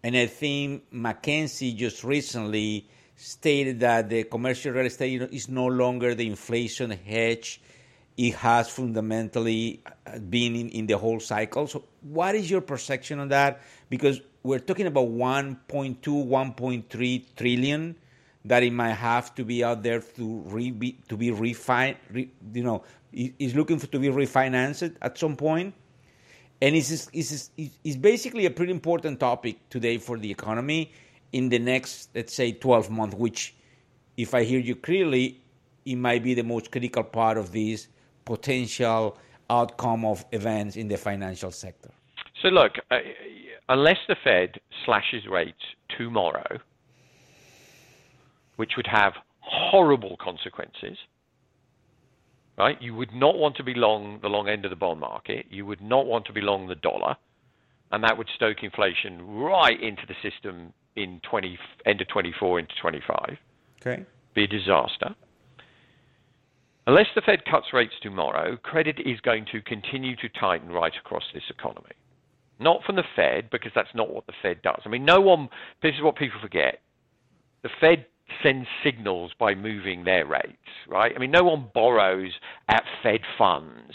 Speaker 1: and I think McKinsey just recently stated that the commercial real estate is no longer the inflation hedge it has fundamentally uh, been in, in the whole cycle. So, what is your perception on that? Because we're talking about 1.2, 1.3 trillion that it might have to be out there to re, be, to be refined. Re, you know, is looking for to be refinanced at some point. and it's, it's, it's basically a pretty important topic today for the economy in the next, let's say, 12 months, which, if I hear you clearly, it might be the most critical part of this potential outcome of events in the financial sector.
Speaker 2: So, look, uh, unless the Fed slashes rates tomorrow, which would have horrible consequences right? You would not want to be long the long end of the bond market. You would not want to be long the dollar, and that would stoke inflation right into the system in 20 end of 24 into 25.
Speaker 1: Okay,
Speaker 2: be a disaster. Unless the Fed cuts rates tomorrow, credit is going to continue to tighten right across this economy. Not from the Fed, because that's not what the Fed does. I mean, no one, this is what people forget. The Fed sends signals by moving their rates, right? I mean, no one borrows at Fed funds,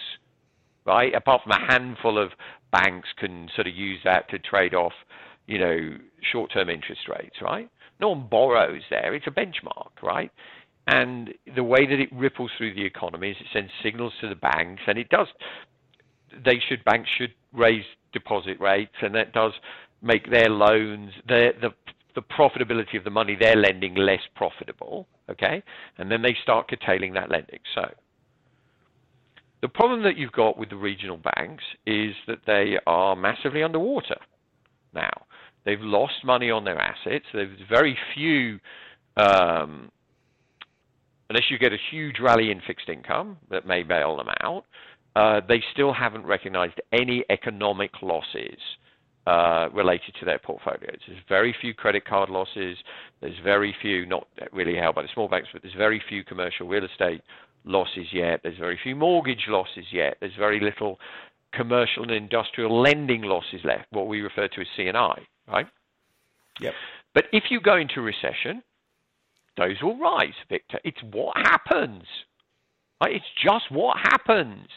Speaker 2: right? Apart from a handful of banks can sort of use that to trade off, you know, short-term interest rates, right? No one borrows there. It's a benchmark, right? And the way that it ripples through the economy is it sends signals to the banks, and it does. They should banks should raise deposit rates, and that does make their loans, their the the profitability of the money they're lending less profitable, okay? And then they start curtailing that lending. So the problem that you've got with the regional banks is that they are massively underwater now. They've lost money on their assets. There's very few, um, unless you get a huge rally in fixed income that may bail them out, uh, they still haven't recognized any economic losses uh, related to their portfolios. There's very few credit card losses. There's very few, not really held by the small banks, but there's very few commercial real estate losses yet. There's very few mortgage losses yet. There's very little commercial and industrial lending losses left, what we refer to as C&I, right?
Speaker 1: Yep.
Speaker 2: But if you go into recession, those will rise, Victor. It's what happens. Right? It's just what happens.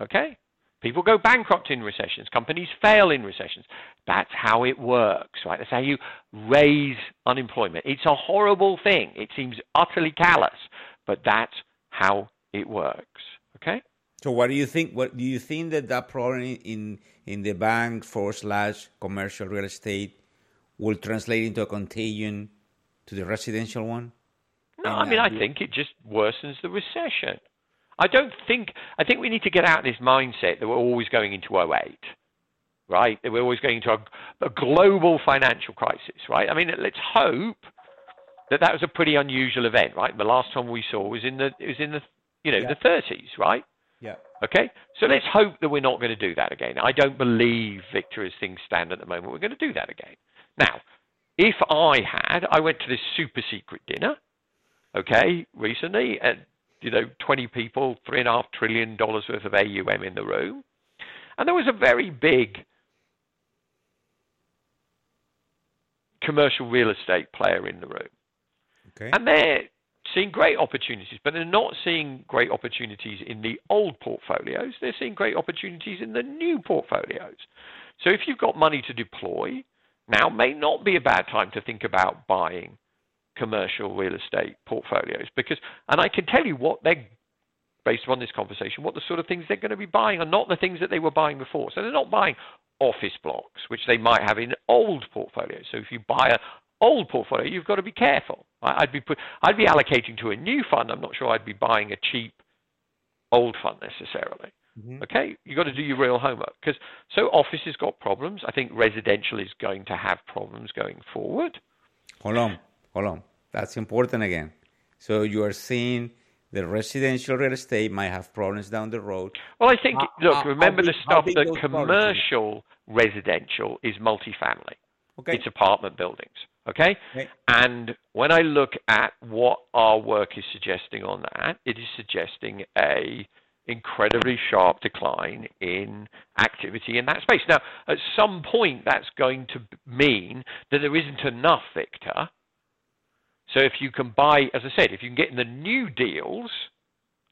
Speaker 2: Okay? People go bankrupt in recessions. Companies fail in recessions. That's how it works, right? That's how you raise unemployment. It's a horrible thing. It seems utterly callous, but that's how it works. Okay?
Speaker 1: So, what do you think? What do you think that that problem in in the bank for slash commercial real estate will translate into a contagion to the residential one?
Speaker 2: No, I mean, I think it just worsens the recession. I don't think, I think we need to get out of this mindset that we're always going into 08, right? That we're always going into a, a global financial crisis, right? I mean, let's hope that that was a pretty unusual event, right? The last time we saw was in the, it was in the, you know,
Speaker 1: Yeah.
Speaker 2: the 30s, right?
Speaker 1: Yeah.
Speaker 2: Okay, so let's hope that we're not going to do that again. I don't believe, Victor, as things stand at the moment, we're going to do that again. Now, if I had, I went to this super secret dinner, okay, recently, and you know, 20 people, three and a half trillion dollars worth of AUM in the room, and there was a very big commercial real estate player in the room.
Speaker 1: Okay.
Speaker 2: And they're seeing great opportunities, but they're not seeing great opportunities in the old portfolios. They're seeing great opportunities in the new portfolios. So if you've got money to deploy, now may not be a bad time to think about buying commercial real estate portfolios because and I can tell you what they're based on this conversation, what the sort of things they're going to be buying are not the things that they were buying before. So they're not buying office blocks, which they might have in old portfolios. So if you buy an old portfolio, you've got to be careful. I'd be put, I'd be allocating to a new fund. I'm not sure I'd be buying a cheap old fund necessarily.
Speaker 1: Mhm.
Speaker 2: Okay, you've got to do your real homework because so office has got problems. I think residential is going to have problems going forward.
Speaker 1: Hold on, hold on. That's important again. So you are seeing the residential real estate might have problems down the road.
Speaker 2: Well, I think
Speaker 1: How-
Speaker 2: look,
Speaker 1: how- how
Speaker 2: remember the
Speaker 1: big-
Speaker 2: stuff that commercial residential is multifamily.
Speaker 1: Okay.
Speaker 2: It's apartment buildings. Okay?
Speaker 1: Okay.
Speaker 2: And when I look at what our work is suggesting on that, it is suggesting a incredibly sharp decline in activity in that space. Now, at some point, that's going to mean that there isn't enough, Victor. So if you can buy, as I said, if you can get in the new deals,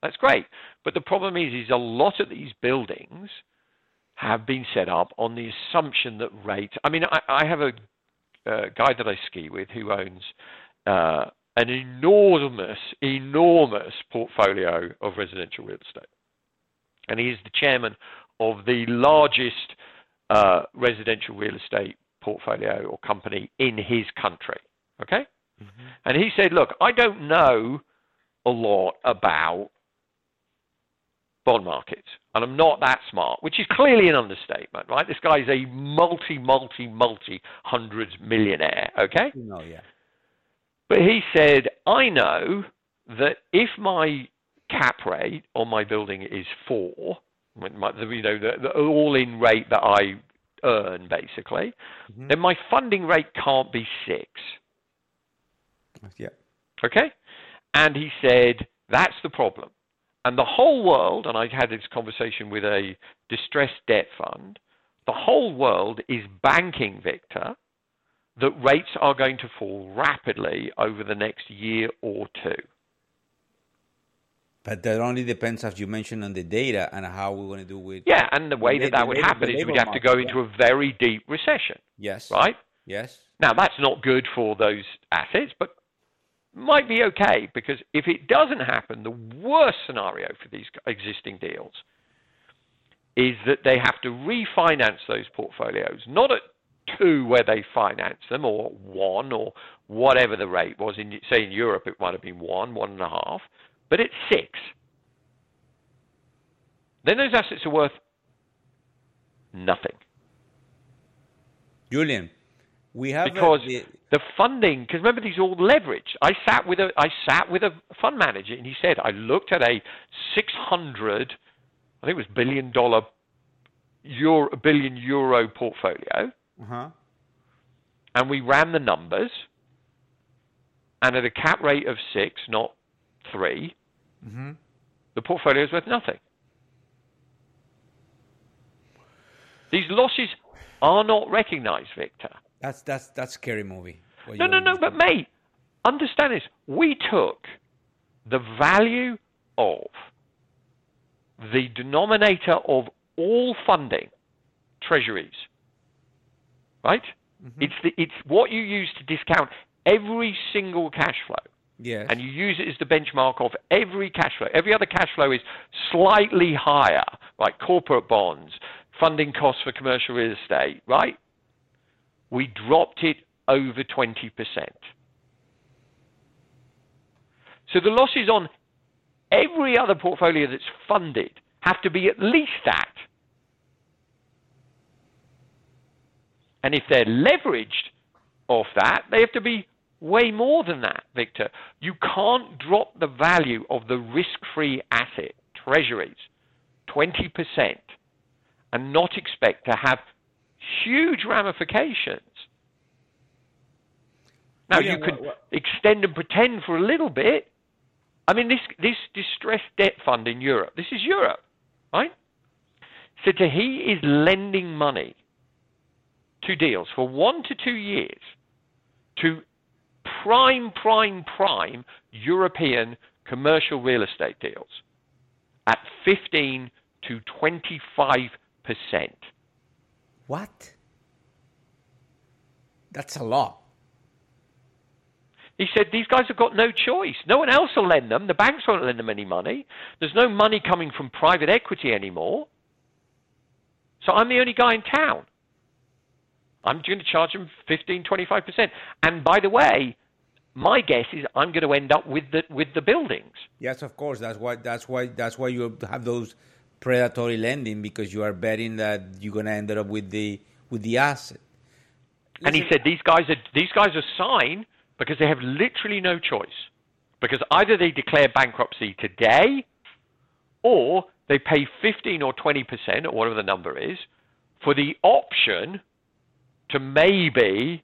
Speaker 2: that's great. But the problem is, is a lot of these buildings have been set up on the assumption that rates. I mean, I, I have a uh, guy that I ski with who owns uh, an enormous, enormous portfolio of residential real estate, and he is the chairman of the largest uh, residential real estate portfolio or company in his country. Okay, and he said, "Look, I don't know a lot about bond markets, and I'm not that smart, which is clearly an understatement, right? This guy's a multi, multi, multi hundreds millionaire, okay?
Speaker 1: Know, yeah.
Speaker 2: But he said, I know that if my cap rate on my building is four, my, the- you know, the, the all-in rate that I earn, basically,
Speaker 1: Mhm.
Speaker 2: then my funding rate can't be six.
Speaker 1: Yeah.
Speaker 2: Okay? And he said, that's the problem. And the whole world, and I had this conversation with a distressed debt fund, the whole world is banking, Victor, that rates are going to fall rapidly over the next year or two.
Speaker 1: But that only depends, as you mentioned, on the data and how we're going to do with.
Speaker 2: Yeah, and the way
Speaker 1: The
Speaker 2: that that would
Speaker 1: the
Speaker 2: happen is we'd have to go
Speaker 1: yeah.
Speaker 2: into a very deep recession,
Speaker 1: Yes.
Speaker 2: right?
Speaker 1: Yes.
Speaker 2: Now, that's not good for those assets, but might be okay because if it doesn't happen, the worst scenario for these existing deals is that they have to refinance those portfolios, not at two where they finance them or one or whatever the rate was. In say in Europe, it might have been one, one and a half, but it's six. Then those assets are worth nothing.
Speaker 1: Julian, we have a-
Speaker 2: because
Speaker 1: the-
Speaker 2: the funding because remember these are all leveraged i sat with a i sat with a fund manager and he said i looked at a 600 i think it was billion dollar euro billion euro portfolio
Speaker 1: Uh-huh.
Speaker 2: and we ran the numbers, and at a cap rate of six, not 3
Speaker 1: Mm-hmm.
Speaker 2: the portfolio is worth nothing. These losses are not recognized, Victor.
Speaker 1: That's that's that's scary movie.
Speaker 2: No, no, no, but mate, understand this. We took the value of the denominator of all funding, treasuries, right? It's, the, it's what you use to discount every single cash flow.
Speaker 1: Yes.
Speaker 2: And you use it as the benchmark of every cash flow. Every other cash flow is slightly higher, like corporate bonds, funding costs for commercial real estate, right? We dropped it over 20%. So the losses on every other portfolio that's funded have to be at least that. And if they're leveraged off that, they have to be way more than that, Victor. You can't drop the value of the risk-free asset, treasuries, 20% and not expect to have huge ramifications. Now,
Speaker 1: Yeah,
Speaker 2: you can
Speaker 1: wha- wha-
Speaker 2: extend and pretend for a little bit. I mean, this, this distressed debt fund in Europe, this is Europe, right? So to he is lending money to deals for one to two years to prime, prime, prime European commercial real estate deals at 15 to 25 percent.
Speaker 1: what? That's a lot.
Speaker 2: He said these guys have got no choice. No one else will lend them. The banks won't lend them any money. There's no money coming from private equity anymore. So I'm the only guy in town. I'm going to charge them 15, 25%. And by the way, my guess is I'm going to end up with the with the buildings.
Speaker 1: Yes, of course. That's why. That's why. That's why you have those predatory lending because you are betting that you're gonna end up with the with the asset.
Speaker 2: And he said these guys are these guys are signed because they have literally no choice. Because either they declare bankruptcy today, or they pay 15 or 20 percent, or whatever the number is, for the option to maybe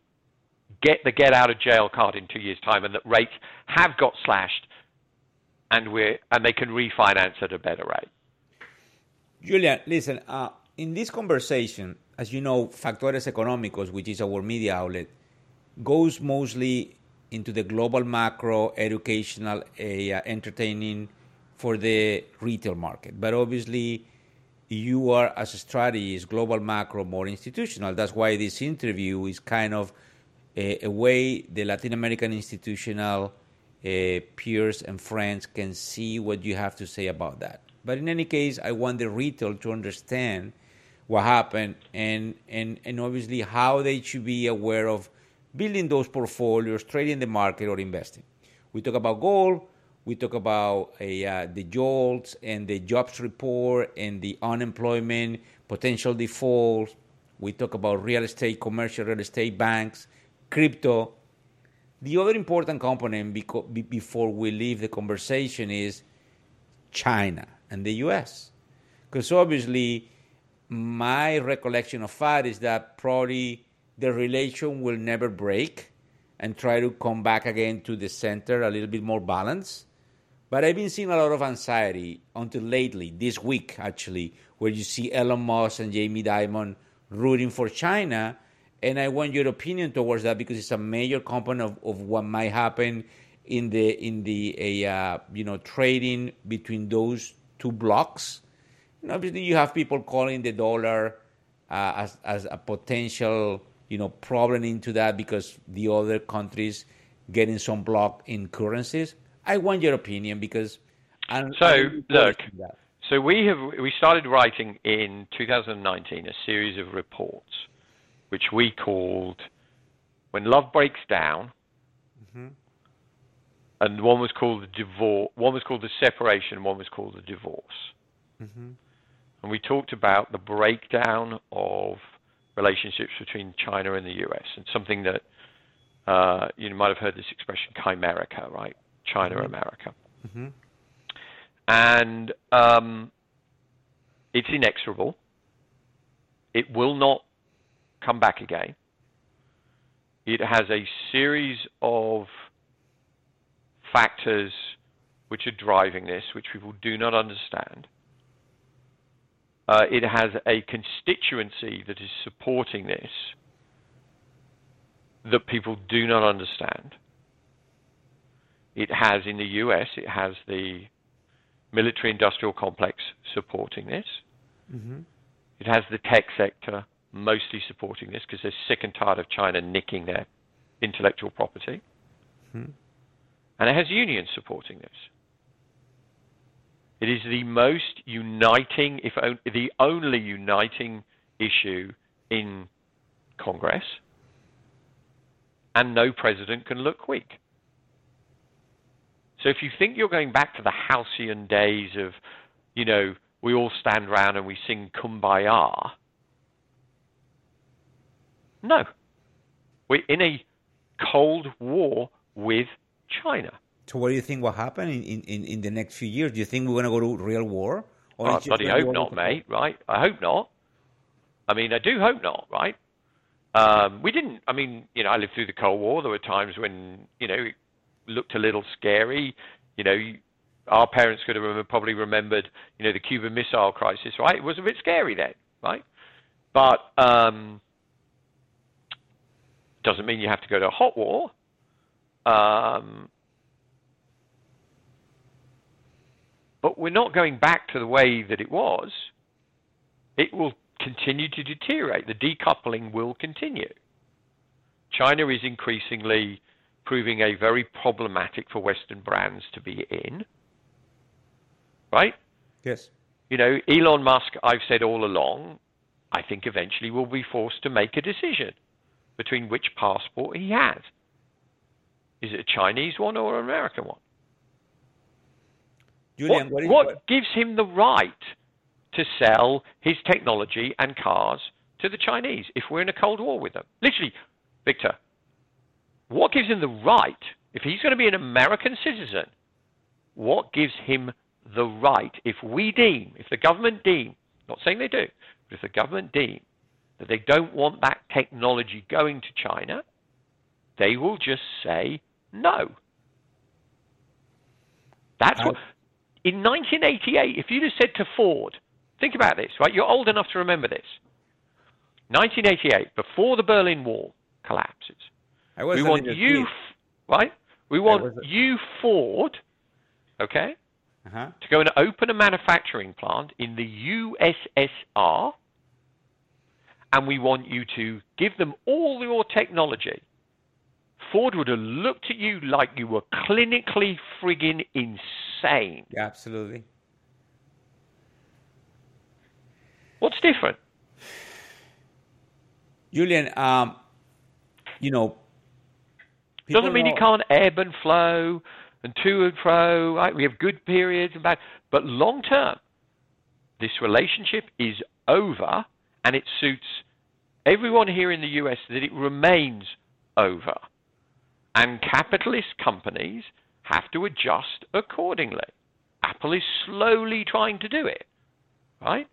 Speaker 2: get the get out of jail card in two years' time, and that rates have got slashed, and we're and they can refinance at a better rate.
Speaker 1: Julian, listen. Uh, in this conversation, as you know, Factores Económicos, which is our media outlet, goes mostly into the global macro, educational, uh, entertaining for the retail market. But obviously, you are as a strategist, global macro, more institutional. That's why this interview is kind of a, a way the Latin American institutional uh, peers and friends can see what you have to say about that. But in any case, I want the retail to understand what happened and, and, and obviously how they should be aware of building those portfolios, trading the market, or investing. We talk about gold, we talk about uh, the JOLTS and the jobs report and the unemployment, potential defaults. We talk about real estate, commercial real estate, banks, crypto. The other important component beco- be- before we leave the conversation is China and the US. Because obviously, my recollection of FAD is that probably the relation will never break and try to come back again to the center a little bit more balanced. But I've been seeing a lot of anxiety until lately, this week actually, where you see Elon Musk and Jamie Dimon rooting for China. And I want your opinion towards that because it's a major component of, of what might happen in the in the uh, you know trading between those two blocks. And obviously, you have people calling the dollar uh, as as a potential you know problem into that because the other countries getting some block in currencies. I want your opinion because. I'm,
Speaker 2: So,
Speaker 1: I'm
Speaker 2: look,
Speaker 1: that.
Speaker 2: So we have we started writing in 2019 a series of reports, which we called "When Love Breaks Down," and one was called the divorce, one was called the separation, one was called the divorce. And we talked about the breakdown of relationships between China and the U.S. and something that uh, you might have heard this expression "chimerica," right? China America and um, it's inexorable. It will not come back again. It has a series of factors which are driving this, which people do not understand. Uh, it has a constituency that is supporting this that people do not understand. It has in the US, it has the military industrial complex supporting this. Mm-hmm. It has the tech sector mostly supporting this because they're sick and tired of China nicking their intellectual property. Mm-hmm. And it has unions supporting this. It is the most uniting, if on, the only uniting issue in Congress, and no president can look weak. So if you think you're going back to the halcyon days of, you know, we all stand around and we sing Kumbaya, no. We're in a Cold War with China.
Speaker 1: So what do you think will happen in, in, in the next few years? Do you think we're going to go to real war?
Speaker 2: Or I bloody hope not, mate, right? I hope not. I mean, I do hope not, right? Um, we didn't, I mean, you know, I lived through the Cold War. There were times when, you know, it looked a little scary. You know, our parents could have probably remembered, you know, the Cuban Missile Crisis, right? It was a bit scary then, right? But um, doesn't mean you have to go to a hot war. Um, but we're not going back to the way that it was. It will continue to deteriorate. The decoupling will continue. China is increasingly proving a very problematic for Western brands to be in. Right?
Speaker 1: Yes.
Speaker 2: You know, Elon Musk, I've said all along, I think eventually will be forced to make a decision between which passport he has. Is it a Chinese one or an American one?
Speaker 1: Julian,
Speaker 2: what, what, what gives him the right to sell his technology and cars to the Chinese if we're in a Cold War with them? Literally, Victor, what gives him the right, if he's going to be an American citizen, what gives him the right, if we deem, if the government deem, not saying they do, but if the government deem that they don't want that technology going to China, they will just say no. That's what. In 1988, if you'd have said to Ford, think about this, right? You're old enough to remember this. 1988, before the Berlin Wall collapses, we want you, right? We want you, Ford, okay, uh-huh. to go and open a manufacturing plant in the USSR and we want you to give them all your technology, Ford would have looked at you like you were clinically frigging insane.
Speaker 1: Yeah, absolutely.
Speaker 2: What's different? [SIGHS]
Speaker 1: Julian, um, you know,
Speaker 2: doesn't mean you can't ebb and flow and to and fro. Right? We have good periods and bad, but long term, this relationship is over, and it suits everyone here in the US that it remains over. And capitalist companies have to adjust accordingly. Apple is slowly trying to do it, right?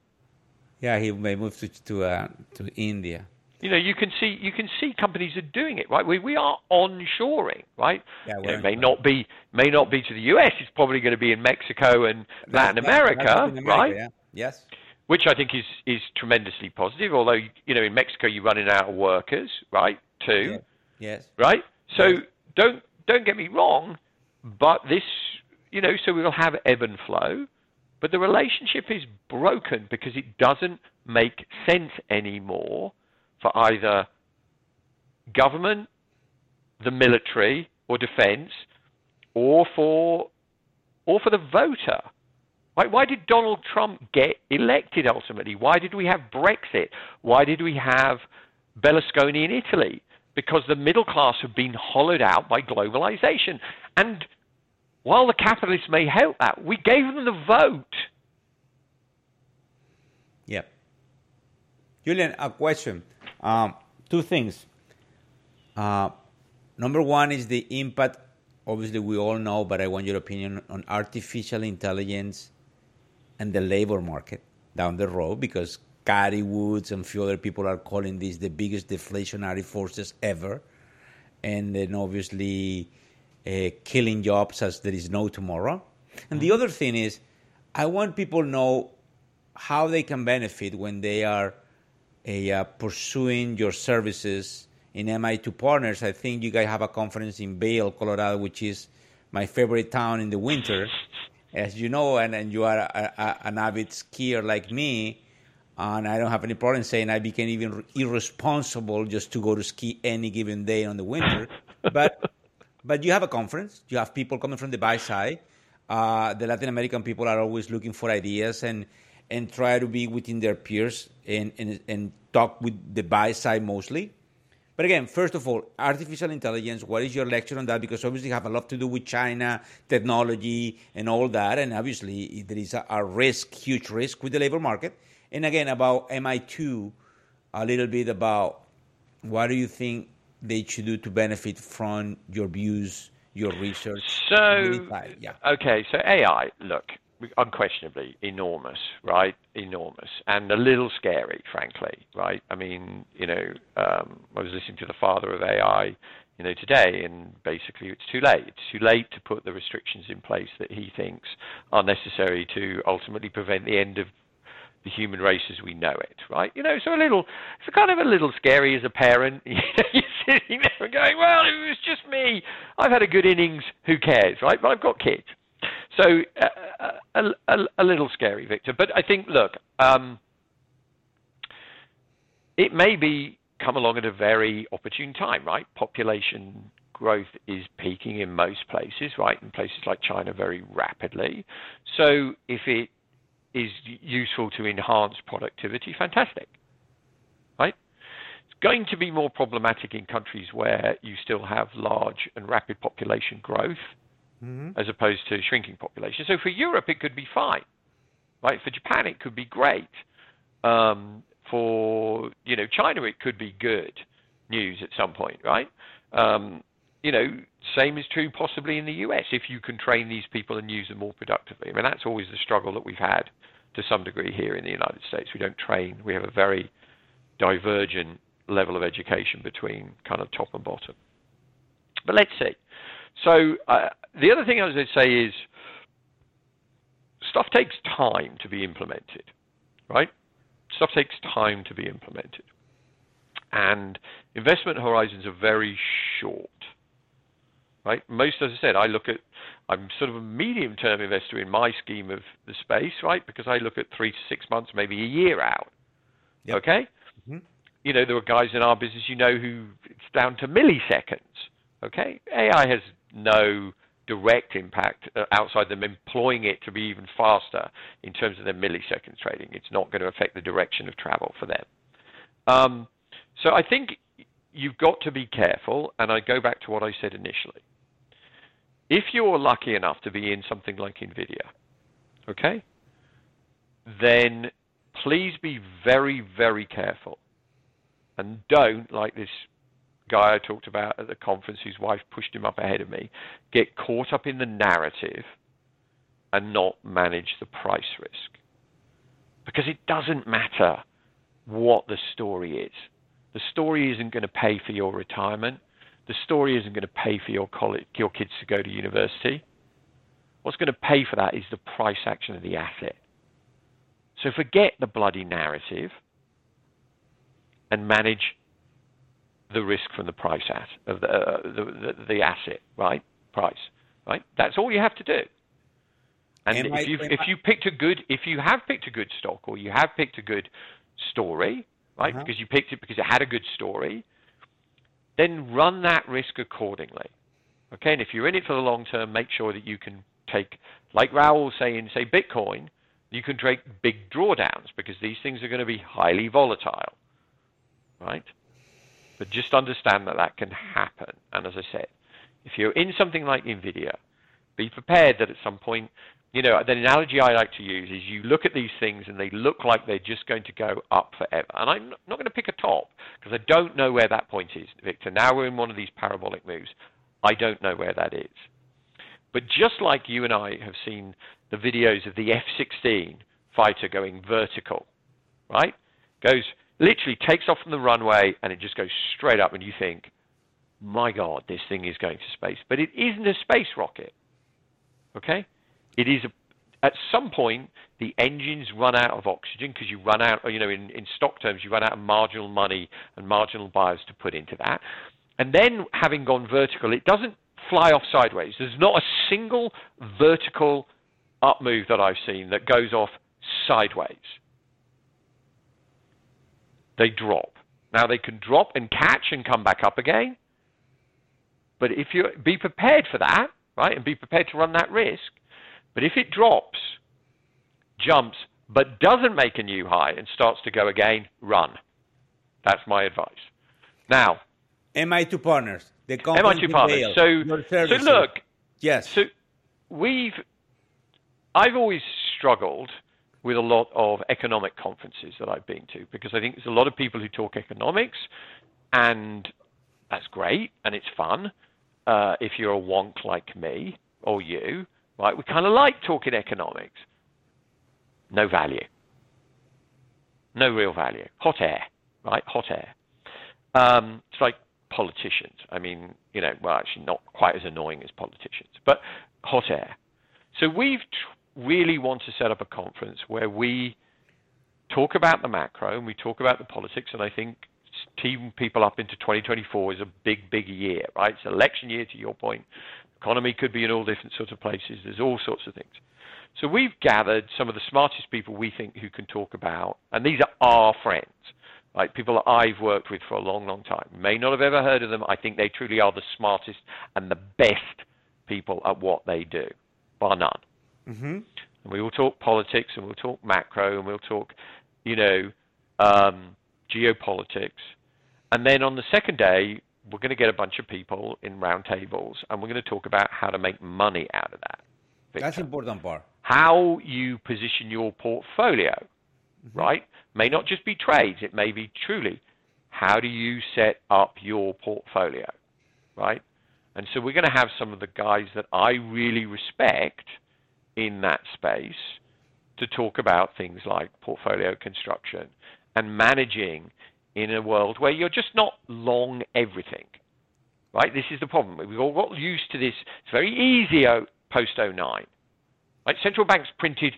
Speaker 1: Yeah, he may move to to, uh, to India.
Speaker 2: You know, you can see you can see companies are doing it, right? We we are onshoring, right?
Speaker 1: Yeah,
Speaker 2: it may not be may not be to the US. It's probably going to be in Mexico and Latin America, America, right?
Speaker 1: Yeah. Yes
Speaker 2: which I think is is tremendously positive. Although you know in Mexico you're running out of workers, right? Too.
Speaker 1: Yeah. Yes.
Speaker 2: Right. So yes. don't don't get me wrong, but this you know so we'll have ebb and flow, but the relationship is broken because it doesn't make sense anymore for either government, the military or defense, or for or for the voter why, why did Donald Trump get elected ultimately? Why did we have Brexit? Why did we have Berlusconi in Italy? Because the middle class have been hollowed out by globalization. And while the capitalists may help that, we gave them the vote.
Speaker 1: Yep. Julian, a question. Um, two things. Uh, number one is the impact obviously we all know, but I want your opinion on artificial intelligence and the labor market down the road because Cathie Woods and a few other people are calling this the biggest deflationary forces ever. And then obviously uh, killing jobs as there is no tomorrow. And the other thing is, I want people to know how they can benefit when they are uh, pursuing your services in MI2 Partners. I think you guys have a conference in Vail, Colorado, which is my favorite town in the winter. As you know, and, and you are a, a, an avid skier like me, and I don't have any problem saying I became even irresponsible just to go to ski any given day on the winter. but but you have a conference, you have people coming from the buy side. Uh, the Latin American people are always looking for ideas and and try to be within their peers and, and, and talk with the buy side mostly. But again, first of all, artificial intelligence, what is your lecture on that? Because obviously you have a lot to do with China, technology, and all that. And obviously there is a, a risk, huge risk with the labor market. And again, about MI2, a little bit about what do you think they should do to benefit from your views, your research?
Speaker 2: So, yeah. okay, so AI, look, unquestionably enormous, right? Enormous and a little scary, frankly, right? I mean, you know, um, I was listening to the father of AI, you know, today, and basically it's too late. It's too late to put the restrictions in place that he thinks are necessary to ultimately prevent the end of the human race as we know it, right? You know, so a little, it's kind of a little scary as a parent. [LAUGHS] You know, you're sitting there going, well, it was just me. I've had a good innings. Who cares, right? But I've got kids. So uh, a, a, a, little scary, Victor. But I think, look, um, it may be come along at a very opportune time, right? Population growth is peaking in most places, right? In places like China, very rapidly. So if it is useful to enhance productivity, fantastic, right? It's going to be more problematic in countries where you still have large and rapid population growth mm-hmm. as opposed to shrinking population. So for Europe, it could be fine, right? For Japan, it could be great. Um, for you know China, it could be good news at some point, right? Um, you know, same is true possibly in the US if you can train these people and use them more productively. I mean, that's always the struggle that we've had to some degree here in the United States. We don't train. We have a very divergent level of education between kind of top and bottom. But let's see. So uh, the other thing I was going to say is stuff takes time to be implemented, right? Stuff takes time to be implemented. And investment horizons are very short, right? Most, as I said, I look at, I'm sort of a medium term investor in my scheme of the space, right? Because I look at three to six months, maybe a year out. Yep. Okay? Mm-hmm. You know, there are guys in our business you know who it's down to milliseconds. Okay? AI has no direct impact uh, outside them employing it to be even faster in terms of their millisecond trading. It's not going to affect the direction of travel for them. Um, so I think you've got to be careful, and I go back to what I said initially. If you're lucky enough to be in something like NVIDIA, okay, then please be very, very careful and don't, like this guy I talked about at the conference whose wife pushed him up ahead of me get caught up in the narrative and not manage the price risk. Because it doesn't matter what the story is. The story isn't going to pay for your retirement. The story isn't going to pay for your college, your kids to go to university. What's going to pay for that is the price action of the asset. So forget the bloody narrative and manage the risk from the price at of the, uh, the, the, the asset, right? Price, right? That's all you have to do. And if you if you picked a good if you have picked a good stock or you have picked a good story, right? Uh-huh. Because you picked it because it had a good story, then run that risk accordingly. Okay, and if you're in it for the long term, make sure that you can take, like Raoul saying, say Bitcoin, you can take big drawdowns because these things are going to be highly volatile, right? But just understand that that can happen. And as I said, if you're in something like NVIDIA, be prepared that at some point, you know, the analogy I like to use is you look at these things and they look like they're just going to go up forever. And I'm not going to pick a top because I don't know where that point is, Victor. Now we're in one of these parabolic moves. I don't know where that is. But just like you and I have seen the videos of the F 16 fighter going vertical, right? goes literally takes off from the runway and it just goes straight up, and you think, my God, this thing is going to space. But it isn't a space rocket. Okay? It is a, at some point the engines run out of oxygen because you run out, you know, in, in stock terms, you run out of marginal money and marginal buyers to put into that. And then having gone vertical, it doesn't fly off sideways. There's not a single vertical up move that I've seen that goes off sideways. They drop. Now they can drop and catch and come back up again. But if you be prepared for that, right, and be prepared to run that risk. But if it drops, jumps, but doesn't make a new high and starts to go again, run. That's my advice. Now,
Speaker 1: MI2 partners, the
Speaker 2: MI2 partners. So, so look,
Speaker 1: yes.
Speaker 2: So we've, I've always struggled with a lot of economic conferences that I've been to because I think there's a lot of people who talk economics, and that's great and it's fun. Uh, if you're a wonk like me or you, right? We kind of like talking economics. No value. No real value. Hot air, right? Hot air. Um, it's like politicians. I mean, you know, well, actually not quite as annoying as politicians, but hot air. So we've really want to set up a conference where we talk about the macro and we talk about the politics, and I think team people up into 2024 is a big, big year, right? It's election year, to your point. Economy could be in all different sorts of places. There's all sorts of things. So we've gathered some of the smartest people we think who can talk about, and these are our friends, right? People that I've worked with for a long, long time. May not have ever heard of them. I think they truly are the smartest and the best people at what they do, bar none.
Speaker 1: Mm-hmm.
Speaker 2: And we will talk politics and we'll talk macro and we'll talk, you know, um, geopolitics. And then on the second day, we're going to get a bunch of people in round tables and we're going to talk about how to make money out of that.
Speaker 1: Victor. That's important part.
Speaker 2: How you position your portfolio, mm-hmm. right? May not just be trades, it may be truly how do you set up your portfolio, right? And so we're going to have some of the guys that I really respect – in that space to talk about things like portfolio construction and managing in a world where you're just not long everything. Right? This is the problem. We've all got used to this. It's very easy post 09. Right? Central banks printed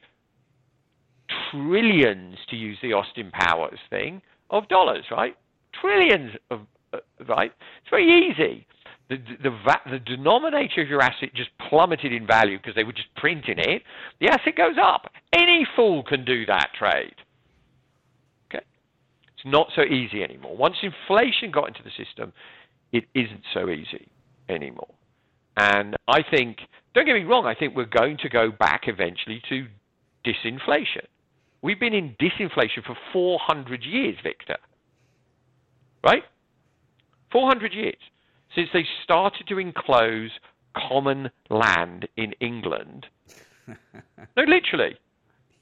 Speaker 2: trillions, to use the Austin Powers thing, of dollars, right? Trillions of, uh, right? It's very easy the, the, the, denominator of your asset just plummeted in value because they were just printing it, the asset goes up. Any fool can do that trade. Okay? It's not so easy anymore. Once inflation got into the system, it isn't so easy anymore. And I think, don't get me wrong, I think we're going to go back eventually to disinflation. We've been in disinflation for 400 years, Victor. Right? 400 years since they started to enclose common land in England. [LAUGHS] no, literally.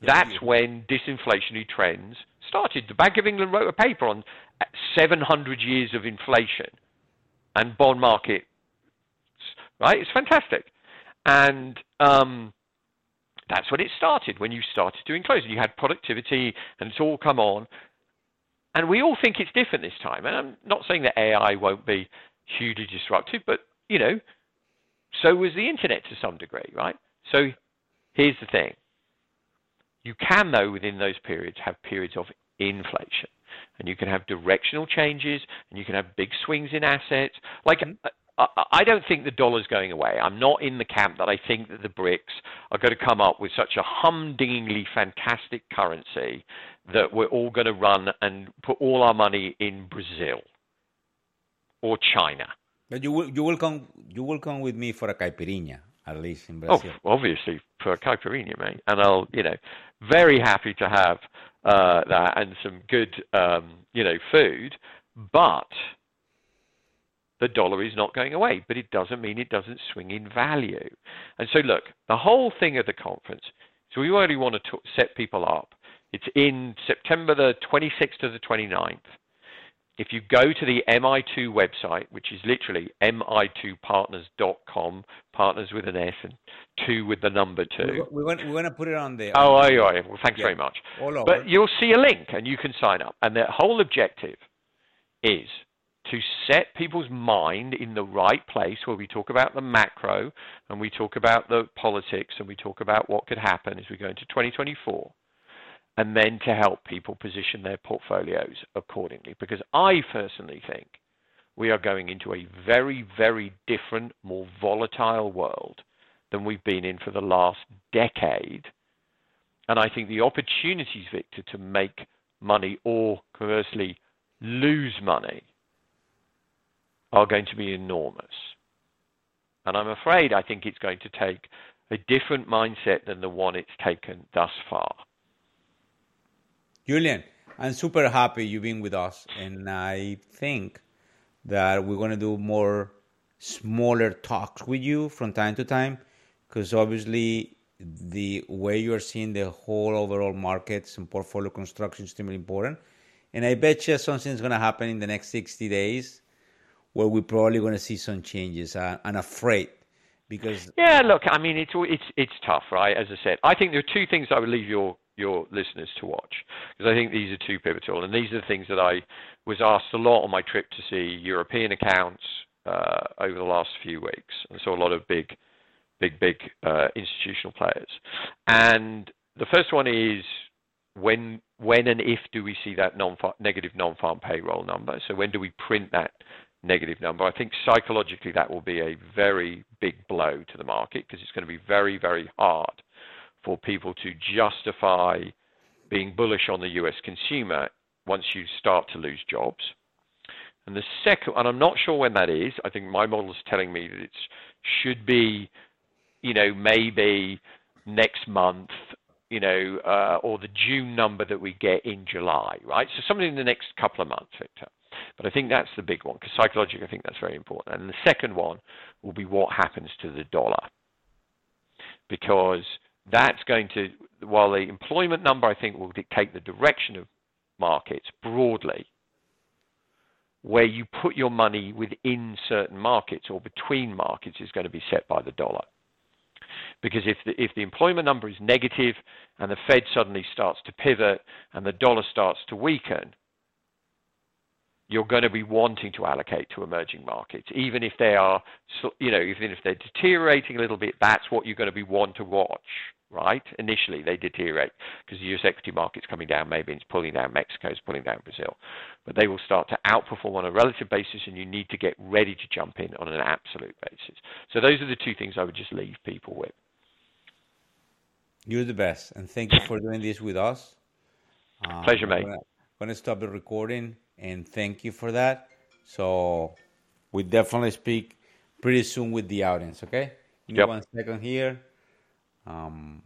Speaker 2: That's when disinflationary trends started. The Bank of England wrote a paper on 700 years of inflation and bond market. Right? It's fantastic. And um, that's when it started, when you started to enclose. And you had productivity and it's all come on. And we all think it's different this time. And I'm not saying that AI won't be hugely disruptive, but you know, so was the internet to some degree, right? So here's the thing. You can, though, within those periods, have periods of inflation. And you can have directional changes, and you can have big swings in assets. Like, mm-hmm. I don't think the dollar's going away. I'm not in the camp that I think that the BRICS are going to come up with such a humdingly fantastic currency that we're all going to run and put all our money in Brazil or China.
Speaker 1: But you will you will come you will come with me for a caipirinha at least in Brazil.
Speaker 2: Oh, obviously for a caipirinha, mate. And I'll you know very happy to have uh, that and some good um, you know food, but the dollar is not going away. But it doesn't mean it doesn't swing in value. And so look, the whole thing of the conference. So we really want to set people up. It's in September the 26th to the 29th if you go to the MI2 website, which is literally mi2partners.com, partners with an S and two with the number two.
Speaker 1: We're going, we're going to put it on there.
Speaker 2: Oh? Are you? Well, thanks
Speaker 1: Yeah.
Speaker 2: very much.
Speaker 1: All over.
Speaker 2: But you'll see a link and you can sign up. And the whole objective is to set people's mind in the right place where we talk about the macro and we talk about the politics and we talk about what could happen as we go into 2024 and then to help people position their portfolios accordingly. Because I personally think we are going into a very, very different, more volatile world than we've been in for the last decade. And I think the opportunities, Victor, to make money or conversely lose money are going to be enormous. And I'm afraid I think it's going to take a different mindset than the one it's taken thus far.
Speaker 1: Julian, I'm super happy you've been with us, and I think that we're going to do more smaller talks with you from time to time, because obviously the way you're seeing the whole overall markets and portfolio construction is extremely important. And I bet you something's going to happen in the next 60 days where we're probably going to see some changes. Uh, I'm afraid because
Speaker 2: Yeah, look, I mean, it's it's it's tough, right? As I said, I think there are two things I would leave your your listeners to watch because I think these are two pivotal, and these are the things that I was asked a lot on my trip to see European accounts uh, over the last few weeks. I saw a lot of big, big, big uh, institutional players, and the first one is when when and if do we see that non negative non-farm payroll number? So when do we print that negative number? I think psychologically that will be a very big blow to the market because it's going to be very very hard for people to justify being bullish on the U.S. consumer once you start to lose jobs. And the second, and I'm not sure when that is. I think my model is telling me that it should be, you know, maybe next month, you know, uh, or the June number that we get in July, right? So something in the next couple of months, Victor. But I think that's the big one because psychologically, I think that's very important. And the second one will be what happens to the dollar, because that's going to, while the employment number I think will dictate the direction of markets broadly, where you put your money within certain markets or between markets is going to be set by the dollar. Because if the, if the employment number is negative and the Fed suddenly starts to pivot and the dollar starts to weaken, you're going to be wanting to allocate to emerging markets, even if they are, you know, even if they're deteriorating a little bit. That's what you're going to be want to watch, right? Initially, they deteriorate because the U.S. equity market's coming down. Maybe it's pulling down Mexico, it's pulling down Brazil, but they will start to outperform on a relative basis, and you need to get ready to jump in on an absolute basis. So those are the two things I would just leave people with.
Speaker 1: You're the best, and thank you for doing this with us. Um, [LAUGHS]
Speaker 2: Pleasure, mate.
Speaker 1: I'm gonna, gonna stop the recording, and thank you for that. So we definitely speak pretty soon with the audience. Okay, give me
Speaker 2: Yep.
Speaker 1: one second here. Um,